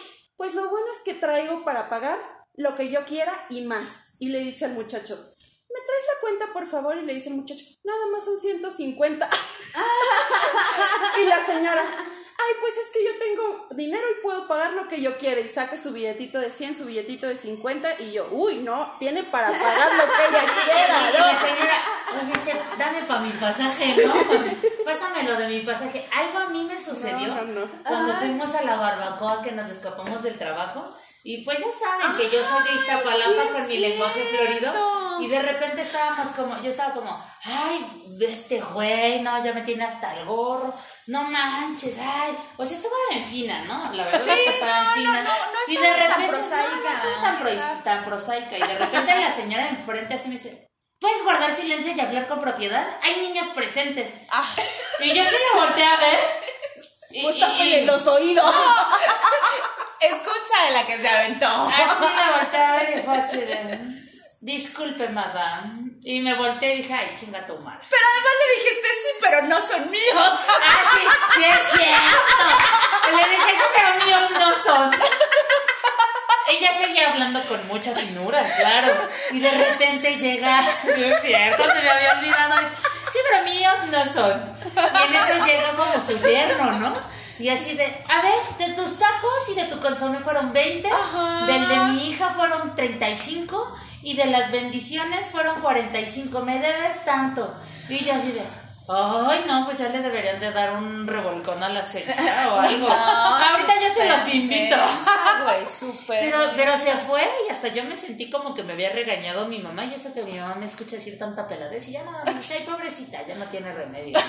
C: pues lo bueno es que traigo para pagar lo que yo quiera y más. Y le dice al muchacho, ¿me traes la cuenta por favor? Y le dice el muchacho, nada más son 150. y la señora, ay, pues es que yo tengo dinero y puedo pagar lo que yo quiera. Y saca su billetito de 100, su billetito de 50 y yo, uy, no, tiene para pagar lo que ella
B: Y
C: quiera,
B: la
C: ¿no?
B: señora, oye, este, dame para mi pasaje, ¿no? Pásame lo de mi pasaje. Algo a mí me sucedió
C: No, no, no.
B: cuando fuimos a la barbacoa que nos escapamos del trabajo. Y pues ya saben que yo soy de Iztapalapa
A: sí,
B: con mi lenguaje florido. Y de repente estábamos como, yo estaba como, ay, este güey, no, ya me tiene hasta el gorro. No manches, ay. O sea, estaba en fina, ¿no? La verdad es que estaba
A: no,
B: en fina.
A: no, no, no
B: y de
A: estabas tan
B: repente,
A: prosaica.
B: no, tan, pro- tan prosaica. Y de repente la señora de enfrente así me dice, ¿puedes guardar silencio y hablar con propiedad? Hay niños presentes.
A: Ah,
B: Y yo sí me volteé a ver. Y-
C: los oídos.
A: escucha de la que se aventó.
B: Así me volteé a ver y fue así de, disculpe, madame. Y me volteé y dije, ay, chinga tu madre.
A: Pero además le dijiste sí, pero no son míos.
B: Ah, sí, sí es cierto. Le dije, sí, pero míos no son. Ella seguía hablando con mucha finura, claro. Y de repente llega, sí es cierto, se me había olvidado. dice, Sí, pero míos no son. Y en eso llega como su yerno, ¿no? Y así de, a ver, de tus tacos y de tu consomé fueron 20,
A: Ajá.
B: del de mi hija fueron 35 y de las bendiciones fueron 45. Me debes tanto. Y yo así de, ay, no, pues ya le deberían de dar un revolcón a la señora o algo. Ahorita yo se los invito.
A: Güey, súper.
B: Pero, pero se fue y hasta yo me sentí como que me había regañado mi mamá. Y eso que mi mamá me escucha decir tanta peladez y ya nada más ay, pobrecita, ya no tiene remedio.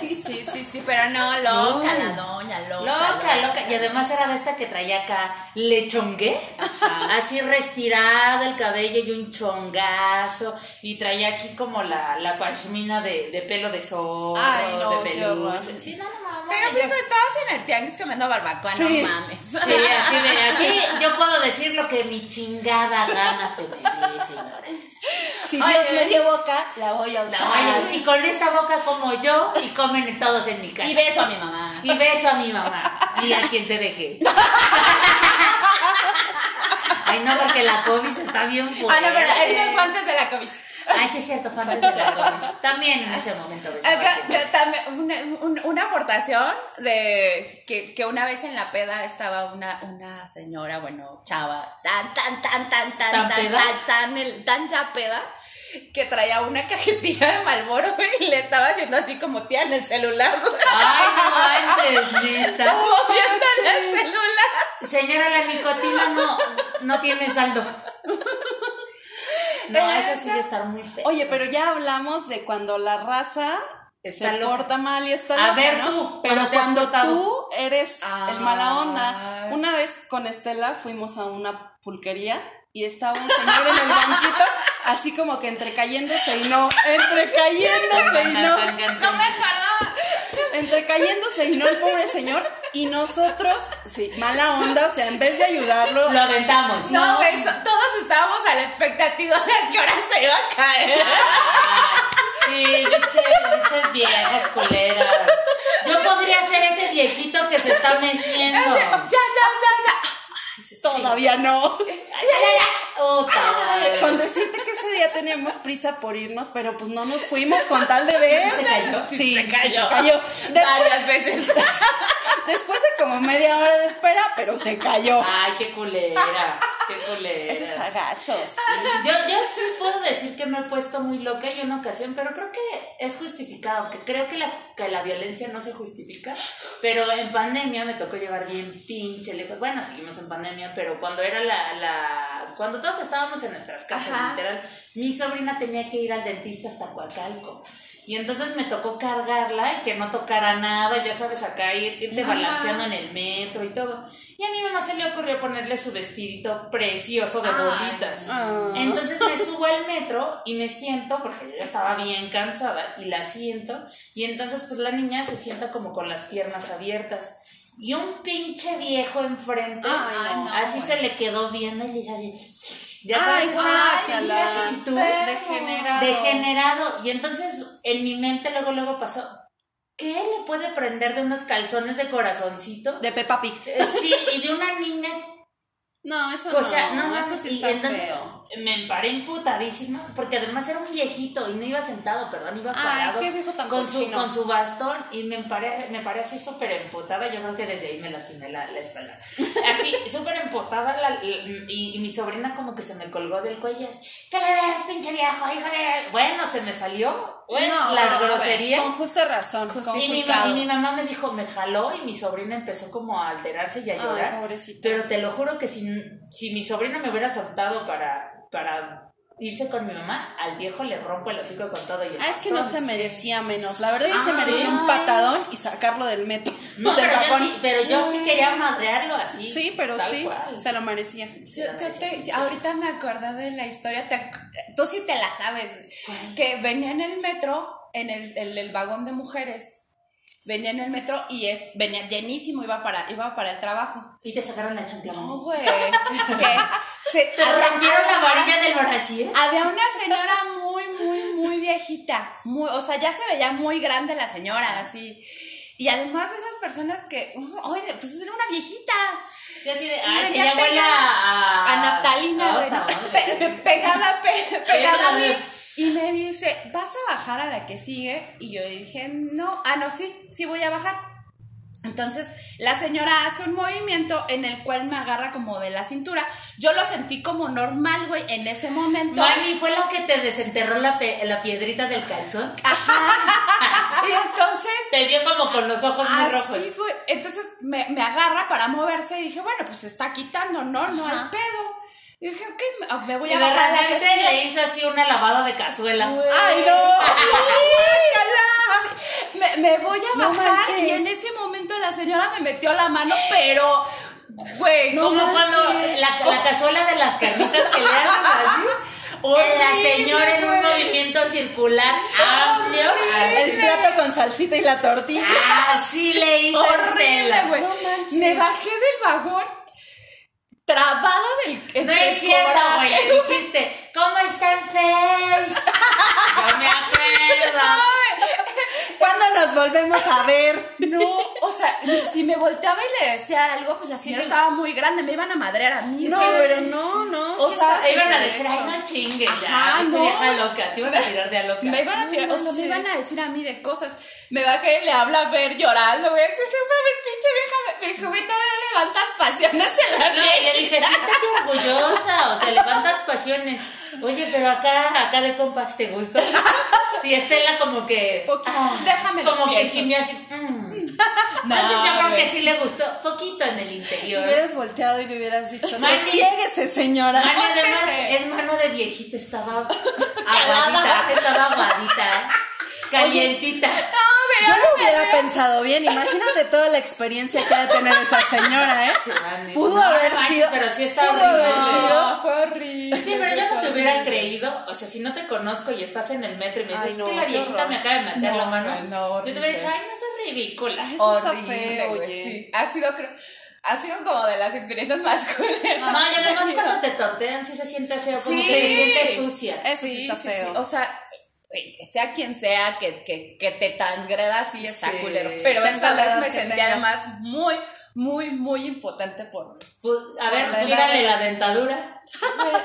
A: Sí, sí, sí, pero no, loca la doña, loca.
B: Loca, loca. Y además era de esta que traía acá lechongué. Así retirado el cabello y un chongazo. Y traía aquí como la, la pashmina de, de pelo de zorro,
C: Ay, no,
B: de peluche. Sí, no, no, no.
A: Pero
B: yo-
A: Frigo, estabas en el tianguis comiendo barbacoa,
C: Sí.
A: no mames.
B: Sí, así de aquí yo puedo decir lo que mi chingada gana se me dé, señora.
C: Si
A: Oye.
C: Dios me dio boca, la voy a usar.
B: y con esta boca como yo y comen todos en mi casa.
A: Y beso a mi mamá.
B: Y beso a mi mamá y a quien se deje. Ay, no, porque la COVID está bien fuerte.
A: Ah, no, pero eso fue antes de la COVID.
B: Ay, sí es cierto, la COVID. También en ese momento
A: Acá, también una, un- una aportación de que, que una vez en la peda estaba una, una señora, bueno, chava, tan, tan, tan, tan, tan,
B: ¿Tan
A: tan,
B: peda?
A: tan, el- tan ya peda, que traía una cajetilla de Malboro y le estaba haciendo así como tía en el celular.
B: Ay, no manches, neta.
A: Moviéndole el celular.
B: Señora, la nicotina no, no tiene saldo. No, eso sí de estar muy feo.
C: Oye, pero ya hablamos de cuando la raza
B: Está
C: se
B: loca.
C: porta mal y está
B: A
C: loca,
B: ver,
C: ¿no?
B: tú,
C: pero
B: ¿cómo te has
C: cuando tú eres el mala onda. Una vez con Estela fuimos a una pulquería y estaba un señor en el banquito, así como que entre cayéndose y no, entre cayéndose y no,
A: No me acordaba.
C: entre cayéndose y no el pobre señor y nosotros, sí, mala onda, o sea, en vez de ayudarlo,
B: Lo aventamos.
A: No, güey, so- todos estábamos a la expectativa de a qué hora se iba a caer.
B: Sí, biches viejas culeras. Yo podría ser ese viejito que se está meciendo.
A: Ya, ya, ya, ya. Ay, se
C: todavía no.
B: Ay, ya, ya, ya. Madre.
C: Con decirte que ese día teníamos prisa por irnos, pero pues no nos fuimos con tal de ver.
B: ¿Sí se cayó?
C: Sí,
A: se cayó.
C: se cayó. Después,
A: Varias veces.
C: después de como media hora de espera, pero se cayó.
B: Ay, qué culera. Qué culera.
C: Eso está gacho. sí.
B: Yo, yo sí puedo decir que me he puesto muy loca en una ocasión, pero creo que es justificado, aunque creo que la, que la violencia no se justifica. Pero en pandemia me tocó llevar bien pinche lejos. Bueno, seguimos en pandemia, pero cuando era la. la cuando todos estábamos en nuestras casas,
A: Ajá.
B: literal, mi sobrina tenía que ir al dentista hasta Coacalco. Y entonces me tocó cargarla y que no tocara nada, ya sabes, acá ir, irte
A: Ajá.
B: balanceando en el metro y todo. Y a mi mamá se le ocurrió ponerle su vestidito precioso de bolitas. Entonces me subo al metro y me siento, porque yo ya estaba bien cansada, y la siento, y entonces pues la niña se sienta como con las piernas abiertas. Y un pinche viejo enfrente,
C: Ay,
A: no.
B: así se le quedó viendo y le dice así, ya
C: Ay,
B: sabes, pinche actitud
C: Degenerado.
B: degenerado. Y entonces en mi mente luego, luego pasó, ¿qué le puede prender de unos calzones de corazoncito?
C: De Peppa Pig.
B: Eh, Sí, y de una niña
C: No, eso
B: O sea, no,
C: no,
B: no,
C: eso sí está
B: entonces
C: feo.
B: Me paré emputadísima, porque además era un viejito y no iba sentado, perdón, iba
C: Ay,
B: parado
C: qué viejo tan
B: con su con su bastón y me paré, me paré así súper emputada, yo creo que desde ahí me lastimé la, la espalda. Así, súper emputada la- y, y mi sobrina como que se me colgó del cuello, así, ¿qué le ves, pinche viejo, hijo de...? Bueno, se me salió, bueno,
C: No,
B: las groserías.
C: Con justa razón. con
B: Y mi, y mamá me dijo, me jaló y mi sobrina empezó como a alterarse y a llorar. pero te lo juro que si, si mi sobrina me hubiera soltado para, para irse con mi mamá, al viejo le rompo el hocico con todo y el
C: Ah, es que no se merecía menos. La verdad es que se
B: Ah,
C: merecía un patadón y sacarlo del metro.
B: No,
C: del
B: pero yo, sí, pero yo sí quería madrearlo así.
C: Sí, pero sí,
B: cual.
C: se lo merecía.
A: Yo, yo te, ahorita me acordé de la historia, te tú sí te la sabes, que venía en el metro, en el, en el vagón de mujeres, venía en el metro y es, venía llenísimo, iba para, iba para el trabajo.
B: Y te sacaron la chancla.
A: No, güey, que se,
B: Te rompieron la varilla del brasier.
A: Había una señora muy, muy, muy viejita, muy, o sea, ya se veía muy grande la señora, así. Y además de esas personas que, uh, oye, pues era una viejita.
B: Sí, así de,
A: Y
B: ay,
A: venía
B: ella huele
A: pegada
B: a...
A: a naftalina, güey. Pe- pegada, pe- pegada a mí. Y me dice, ¿vas a bajar a la que sigue? Y yo dije, no, ah, no, sí, sí voy a bajar. Entonces, la señora hace un movimiento en el cual me agarra como de la cintura. Yo lo sentí como normal, güey, en ese momento.
B: Mami, ¿fue lo que te desenterró la, la piedrita del calzón?
A: Y entonces,
B: Te dio como con los ojos muy rojos.
A: así, güey, entonces me, me agarra para moverse y dije, bueno, pues se está quitando, ¿no? No hay pedo. Y dije, ok, me- me voy
B: Y
A: a
B: de
A: bajar a la sigue.
B: le hizo así una lavada de cazuela.
A: ¡Ay, no! Me, me voy a
C: No
A: bajar
C: manches.
A: y en ese momento la señora me metió la mano, pero, güey,
C: No
B: Como cuando la, la cazuela de las carnitas que le haces así.
A: Horrible,
B: la señora en un movimiento circular amplio.
C: El plato con salsita y la tortilla.
B: Así le hizo
A: horrible, güey.
C: No
A: me bajé del vagón trabada del
B: No
A: entre
B: es cierto, güey. Dijiste, ¿cómo está en Face? Yo me acuerdo.
C: ¿Cuándo nos volvemos a ver?
A: No, o sea, si me volteaba y le decía algo, pues la señora
B: te-
A: estaba muy grande, me iban a madrear a mí.
C: No,
A: ¿sabes?
C: pero no, no.
A: O
C: sí
A: sea,
B: Te iban a decir, ay, no chingues,
A: Ajá,
B: ya,
A: no.
B: vieja loca. Te iban a tirar de a loca.
A: Me iban a tirar,
C: No
A: o sea, me iban a decir a mí de cosas. Me bajé y le habla a ver llorando, güey. Dice, "No mames, pinche vieja. Me dijo, güey, todavía levantas pasiones en la
B: No, y le dije, siéntate orgullosa, o sea, levantas pasiones. Oye, pero acá, acá de compas, ¿te gusta? Y Estela como que...
C: Poquito.
B: ah, Como que
A: pienso.
B: gimió así. mm.
A: No,
B: Entonces yo creo que sí le gustó poquito en el interior.
C: Hubieras volteado y le hubieras dicho,
B: Mani.
C: sosiéguese, señora.
B: Mani, además, es mano de viejita, estaba aguadita, estaba aguadita, calientita.
C: Yo lo hubiera pensado bien. Imagínate toda la experiencia que ha de tener esa señora, ¿eh?
B: Sí.
C: Pudo
B: No,
C: haber
B: manches,
C: sido.
B: Pero sí está
C: pudo haber
B: horrible.
C: sido.
A: No, fue horrible.
B: Sí, pero yo no te hubiera creído, o sea, si no te conozco y estás en el metro y me dices,
C: Ay, no,
B: es que la viejita me acaba de meter
A: No,
B: la mano,
A: no,
B: yo te hubiera dicho, ay, no seas ridícula.
C: Eso está
A: Horrible,
C: feo,
A: güey,
C: oye.
A: sí. Ha sido, creo, ha sido como de las experiencias más culeras.
B: No, y además cuando te tortean sí se siente feo, como
A: Sí.
B: que te sientes sucia.
C: Eso sí, está feo.
A: O sea, sea quien sea que, que, que te transgreda, sí está
B: Sí.
A: culero. Pero esa vez me
C: que
A: sentí
C: tenga.
A: además muy, muy, muy impotente por.
B: Pues, a ver,
A: Por la
B: dentadura.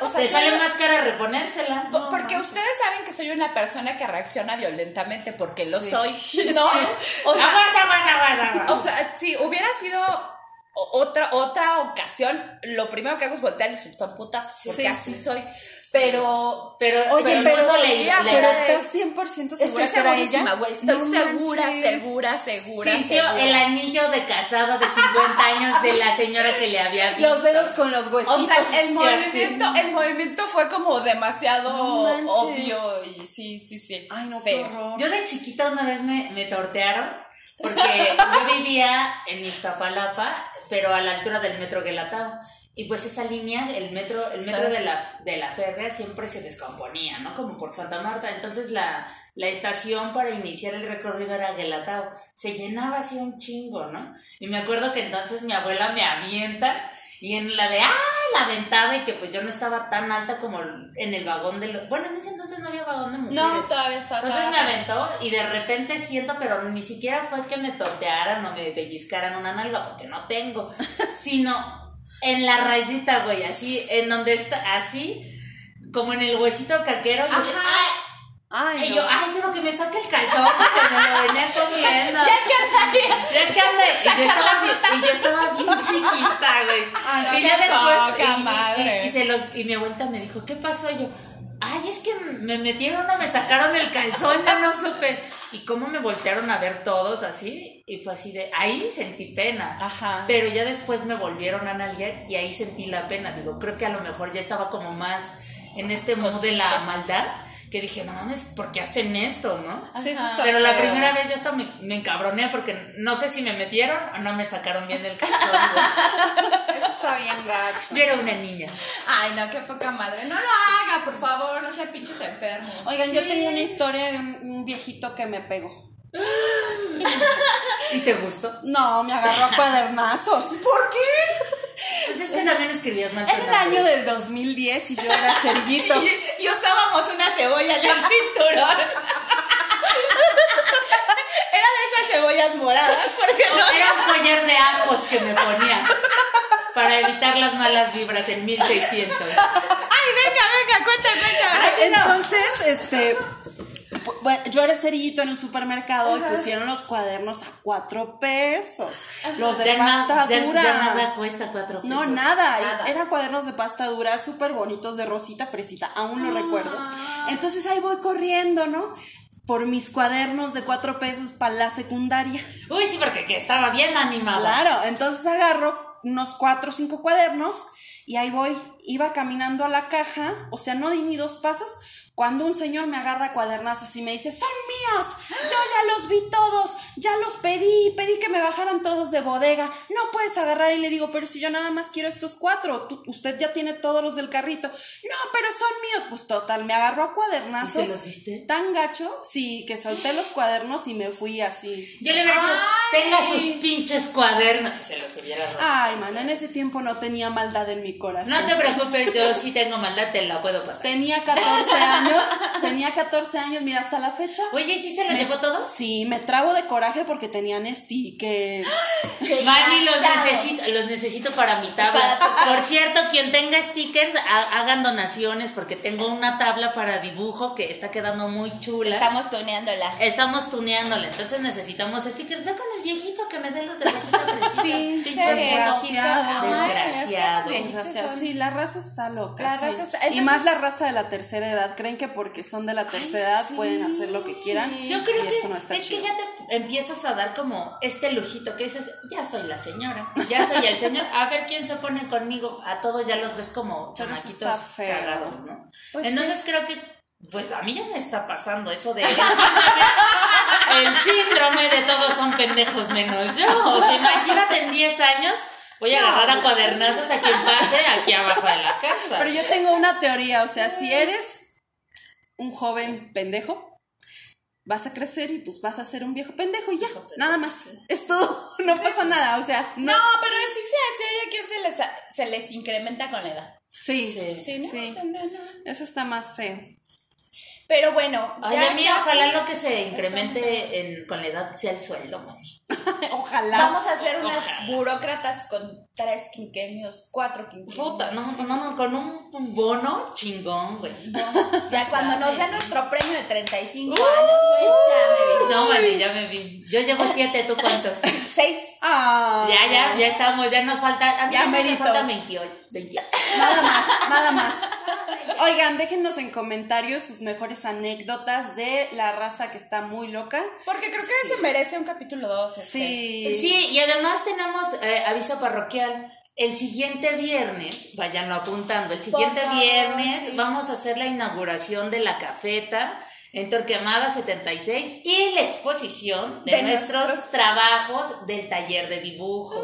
A: O sea,
B: Te sale
A: no-
B: más cara reponérsela.
A: Po- porque ustedes saben que soy una persona que reacciona violentamente porque lo
C: Sí.
A: soy.
C: Sí.
A: ¿No? O sea,
B: Aguas, aguas, aguas, aguas.
A: o sea, si hubiera sido otra, otra ocasión, lo primero que hago es voltear y soltar putas, porque
C: Sí,
A: así
C: sí.
A: soy. Pero.
B: Pero,
C: Oye,
B: pero,
C: pero,
B: no le,
A: ella,
B: le-
C: pero
A: le-
C: estás 100% segura
A: Estoy
C: que era ella.
A: güey. Estoy
C: No
A: segura,
C: manches.
A: segura, segura.
B: sintió
A: segura.
B: el anillo de casado de 50 años de la señora que le había visto.
C: Los dedos con los huesitos.
A: O sea, el
B: Sí,
A: movimiento, el movimiento fue como demasiado
C: No
A: obvio y sí, sí, sí.
C: Ay, no, horror.
B: Yo de chiquita una vez me, me tortearon porque yo vivía en Iztapalapa, pero a la altura del metro Guelatao. Y pues esa línea, el metro, el metro de la, de la férrea siempre se descomponía, ¿no? Como por Santa Marta. Entonces la, la estación para iniciar el recorrido era Guelatao. Se llenaba así un chingo, ¿no? Y me acuerdo que entonces mi abuela me avienta y en la de, ¡ah! La ventada y que pues yo no estaba tan alta como en el vagón de los... Bueno, en ese entonces no había vagón de mujeres.
A: No, todavía está.
B: Entonces me aventó y de repente siento, pero ni siquiera fue que me tortearan o me pellizcaran una nalga, porque no tengo, sino en la rayita, güey, así, en donde está, así, como en el huesito caquero. Y yo. ¡ay!
C: Ay,
B: Y
C: no.
B: yo, ay, pero que me saque el calzón porque me lo venía comiendo.
A: Ya que
B: Ya que ande, y yo, estaba y yo estaba bien chiquita, güey.
A: Ay,
B: y ya después, y-
A: madre.
B: y, y se lo, y mi abuelita me dijo, ¿qué pasó? Y yo, ay, es que me metieron o me sacaron el calzón, ya no supe. Y cómo me voltearon a ver todos así, y fue así de, ahí sentí pena.
A: Ajá.
B: Pero ya después me volvieron a nalguear y ahí sentí la pena. Digo, creo que a lo mejor ya estaba como más en este mood de la maldad, que dije, no mames, ¿por qué hacen esto, no?
C: Sí, eso está
B: Pero la
C: feo.
B: primera vez ya hasta me, me encabroné porque no sé si me metieron o no me sacaron bien el calzón.
C: Eso está bien gacho.
B: Yo era una niña.
A: Ay, no, qué poca madre. No lo haga, por favor, no sean pinches enfermos.
C: Oigan, yo tengo una historia de un, un viejito que me pegó.
B: ¿Y te gustó?
C: No, me agarró a cuadernazos. ¿Por qué?
B: Pues es que también escribías mal.
C: Era el año del 2010 y yo era cerillito.
A: Y, y usábamos una cebolla en el cinturón. Era de esas cebollas moradas, porque no
B: Era un collar de ajos que me ponía para evitar las malas vibras en 1600.
A: Ay, venga, venga, cuenta, cuenta.
C: Entonces, este. Bueno, yo era cerillito en el supermercado y pusieron los cuadernos a cuatro pesos. Los de
B: Ya,
C: pasta
B: ya-
C: dura.
B: ya nada cuesta cuatro pesos.
C: No, nada.
A: Nada.
C: Eran cuadernos de pasta dura súper bonitos de rosita fresita. Aún lo recuerdo. Entonces ahí voy corriendo, ¿no? Por mis cuadernos de cuatro pesos para la secundaria.
B: Uy, sí, porque que estaba bien animada.
C: Claro, entonces agarro unos cuatro o cinco cuadernos y ahí voy. Iba caminando a la caja, o sea, no di ni dos pasos, cuando un señor me agarra cuadernazos y me dice, son míos, yo ya los vi todos, ya los pedí, pedí que me bajaran todos de bodega, no puedes agarrar y le digo, pero si yo nada más quiero estos cuatro, tú- usted ya tiene todos los del carrito, no, pero son míos, pues total, me agarró a cuadernazos.
B: ¿Y se los diste?
C: Tan gacho, sí, que solté los cuadernos y me fui así.
B: Yo le hubiera dicho, tenga sus pinches cuadernos y se los hubiera robado.
C: Ay, man, en ese tiempo no tenía maldad en mi corazón.
B: No te preocupes, yo sí tengo maldad, te la puedo pasar.
C: Tenía 14 años, tenía 14 años, mira, hasta la fecha.
B: Oye, ¿y sí se los
C: me-
B: llevó todos?
C: Sí, me trago de coraje porque tenían stickers.
B: Mani, los necesito, los necesito para mi tabla.
A: Para
B: Por cierto, quien tenga stickers, ha- hagan donaciones porque tengo una tabla para dibujo que está quedando muy chula.
A: Estamos tuneándola.
B: Estamos tuneándola, entonces necesitamos stickers. Ve con el viejito que me dé los de fresita.
C: Sí, desgraciado.
B: Desgraciado.
C: Sí, la raza está loca.
A: La
C: sí.
A: raza está-
C: Y
A: entonces-
C: más la raza de la tercera edad. Creen que porque son de la tercera edad pueden hacer lo que quieran.
B: Yo creo
C: y
B: que
C: eso no está
B: es
C: chido.
B: que ya te empiezas a dar como este lujito que dices, ya soy la señora, ya soy el señor, a ver quién se pone conmigo. A todos ya los ves como chamaquitos cagados, ¿no?
C: Pues
B: Entonces creo que, pues a mí ya me está pasando eso de el síndrome, el síndrome de todos son pendejos menos yo. O sea, imagínate en 10 años. Voy a agarrar a cuadernazos a quien pase aquí abajo de la casa.
C: Pero yo tengo una teoría, o sea, si eres un joven pendejo, vas a crecer y pues vas a ser un viejo pendejo y ya, nada más. Es todo, no pasa nada, o sea, no.
A: No, pero sí se hace que se les, se les incrementa con la edad.
C: Sí,
B: Sí.
A: Sí, ¿no?
C: Sí.
A: No, no.
C: eso está más feo.
A: Pero bueno,
B: Ay,
A: ya
B: a mí ojalá lo que se incremente en, con la edad sea el sueldo, mami.
C: Ojalá.
A: Vamos a hacer unas
B: Ojalá.
A: burócratas con tres quinquenios, cuatro quinquenios.
B: Puta, no, no, no, con un, un bono chingón, güey.
A: Ya cuando nos den nuestro premio de 35
B: Uh.
A: años, güey, ya me
B: No, mami, ya me vi. Yo llevo siete, ¿tú cuántos?
A: vi. Seis.
C: Ah,
B: Ya, ya, ya estamos, ya nos falta. A mí
C: Ya
B: me 28. 28.
C: Nada más, nada más. Oigan, déjenos en comentarios sus mejores anécdotas de la raza que está muy loca.
A: Porque creo que se merece un capítulo este. 2.
C: Sí.
B: Sí, y además tenemos eh, aviso parroquial. El siguiente viernes, vayanlo apuntando, el siguiente
A: favor,
B: viernes
A: sí.
B: vamos a hacer la inauguración de la cafeta en Torquemada 76 y la exposición de,
A: De
B: nuestros,
A: nuestros-
B: trabajos del taller de dibujo.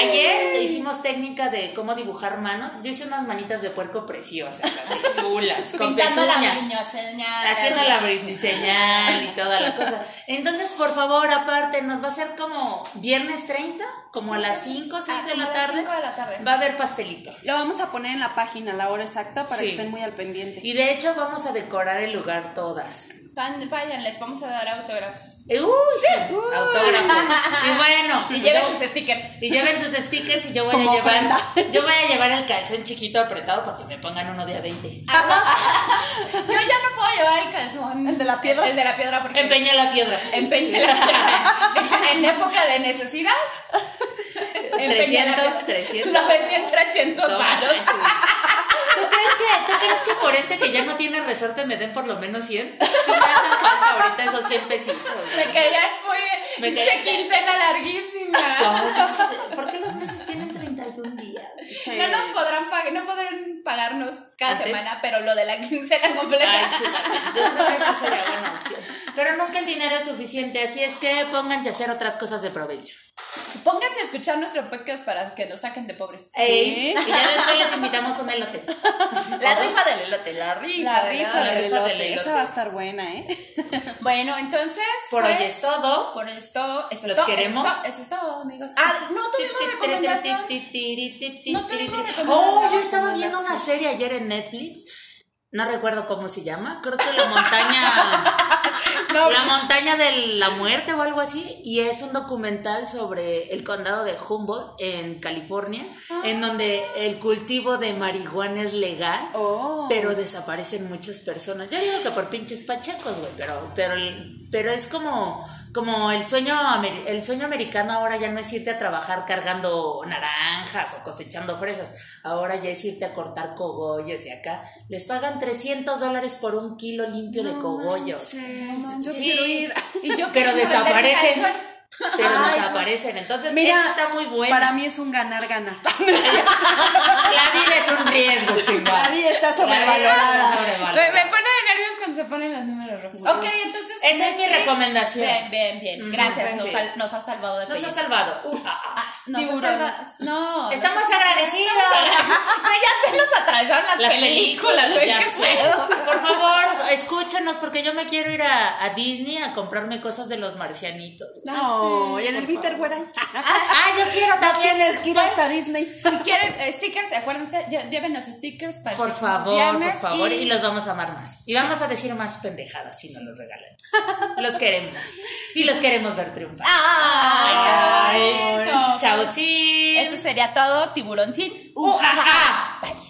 B: Ayer hicimos técnica de cómo dibujar manos. Yo hice unas manitas de puerco preciosas, así chulas, con
A: Pintando la
B: pezuña haciendo la señal y toda la cosa. Entonces, por favor, aparte, nos va a ser como viernes 30, como a las 5 o 6
A: Ah,
B: de la tarde.
A: 5 de la tarde.
B: Va a haber pastelito.
C: Lo vamos a poner en la página la hora exacta para
B: Sí.
C: que estén muy al pendiente.
B: Y de hecho, vamos a decorar el lugar todas.
A: Van- vayan, les vamos a dar autógrafos.
B: Uy, sí, autógrafo. Y bueno,
A: Y lleven
B: yo-
A: sus stickers.
B: y lleven sus stickers y yo voy
C: Como
B: a llevar
C: ofrenda.
B: yo voy a llevar el calzón chiquito apretado para que me pongan uno de a 20.
A: Yo ya no puedo llevar el calzón.
C: ¿El de la piedra?
A: El de la piedra porque.
B: Empeña la piedra.
A: Empeñé la piedra. en época de necesidad. empeñé la
B: 300,
A: piedra.
B: 300.
A: Lo vendí en 300
B: No,
A: varos.
B: Sí. ¿Tú crees, que, ¿Tú crees que por este que ya no tiene resorte me den por lo menos 100? Sí me hacen falta ahorita esos 100 pesitos.
A: Me caían muy
B: Me
A: bien. Pinche quincena larguísima.
B: No. ¿Por qué los meses tienen 31 días?
A: No nos podrán pagar, no podrán pagarnos cada
B: ¿Antes?
A: semana, pero lo de la quincena completa.
B: Ay, sí, yo creo que eso sería buena opción. Pero nunca el dinero es suficiente, así es que pónganse a hacer otras cosas de provecho.
A: Pónganse a escuchar nuestro podcast para que nos saquen de pobres.
B: Ey, Y ya después les invitamos un elote.
A: La rifa del elote, la rifa.
C: La
A: del
C: rifa
B: la
C: del
B: rifa
C: elote.
B: del elote.
C: Esa va a estar buena, ¿eh?
A: Bueno, entonces.
B: Por
A: pues,
B: hoy es todo.
A: Por hoy es todo. Eso
B: Los
A: todo,
B: queremos.
A: Eso es todo, eso es todo, amigos. Ah, no tuvimos recomendación. No.
B: Oh, yo estaba viendo una serie ayer en Netflix. No recuerdo cómo se llama. Creo que la montaña. La montaña de la muerte o algo así. Y es un documental sobre el condado de Humboldt en California. En donde el cultivo de marihuana es legal.
C: Oh.
B: Pero desaparecen muchas personas. Yo digo que por pinches pachecos, güey, pero, pero, pero es como, como el sueño el sueño americano ahora ya no es irte a trabajar cargando naranjas o cosechando fresas. Ahora ya es irte a cortar cogollos y acá les pagan 300 dólares por un kilo limpio de cogollos. Sí,
C: quiero ir.
A: Y yo
B: pero desaparecen. Pero
C: Ay,
B: desaparecen. Entonces,
C: Mira,
B: eso está muy bueno.
C: para mí es un ganar-ganar.
B: La vida es un riesgo, chingada.
C: La vida está sobrevalorada.
A: Me, me pone de nervios cuando se ponen los números rojos. Ok, entonces.
B: Esa es mi recomendación.
A: Bien, bien, bien. Gracias. Nos,
B: sí.
A: sal- nos ha salvado de
B: Nos ha salvado. Ah, ah.
A: Nos ha
C: Tiburón.
A: salvado. No.
B: Estamos agradecidos.
A: Ya se nos atravesaron las,
B: Las
A: películas,
B: ya
A: Qué.
B: Por favor, escúchanos porque yo me quiero ir a, a Disney a comprarme cosas de los marcianitos.
C: No, y en el
B: favor.
C: güey.
B: Ah, yo quiero
C: No
B: también.
C: tienes que ir hasta Disney.
A: Si quieren eh, stickers, acuérdense, llévenos stickers para
B: Por favor,
A: viernes
B: por favor.
A: y-
B: Y los vamos a amar más. Y vamos a decir más pendejadas si nos los regalan. Los queremos. Y los queremos ver triunfar.
A: ¡Ay!
B: Ay,
A: qué bonito.
B: Chau, sí.
A: Eso sería todo, tiburoncín.
B: Uh, ajá. Bye.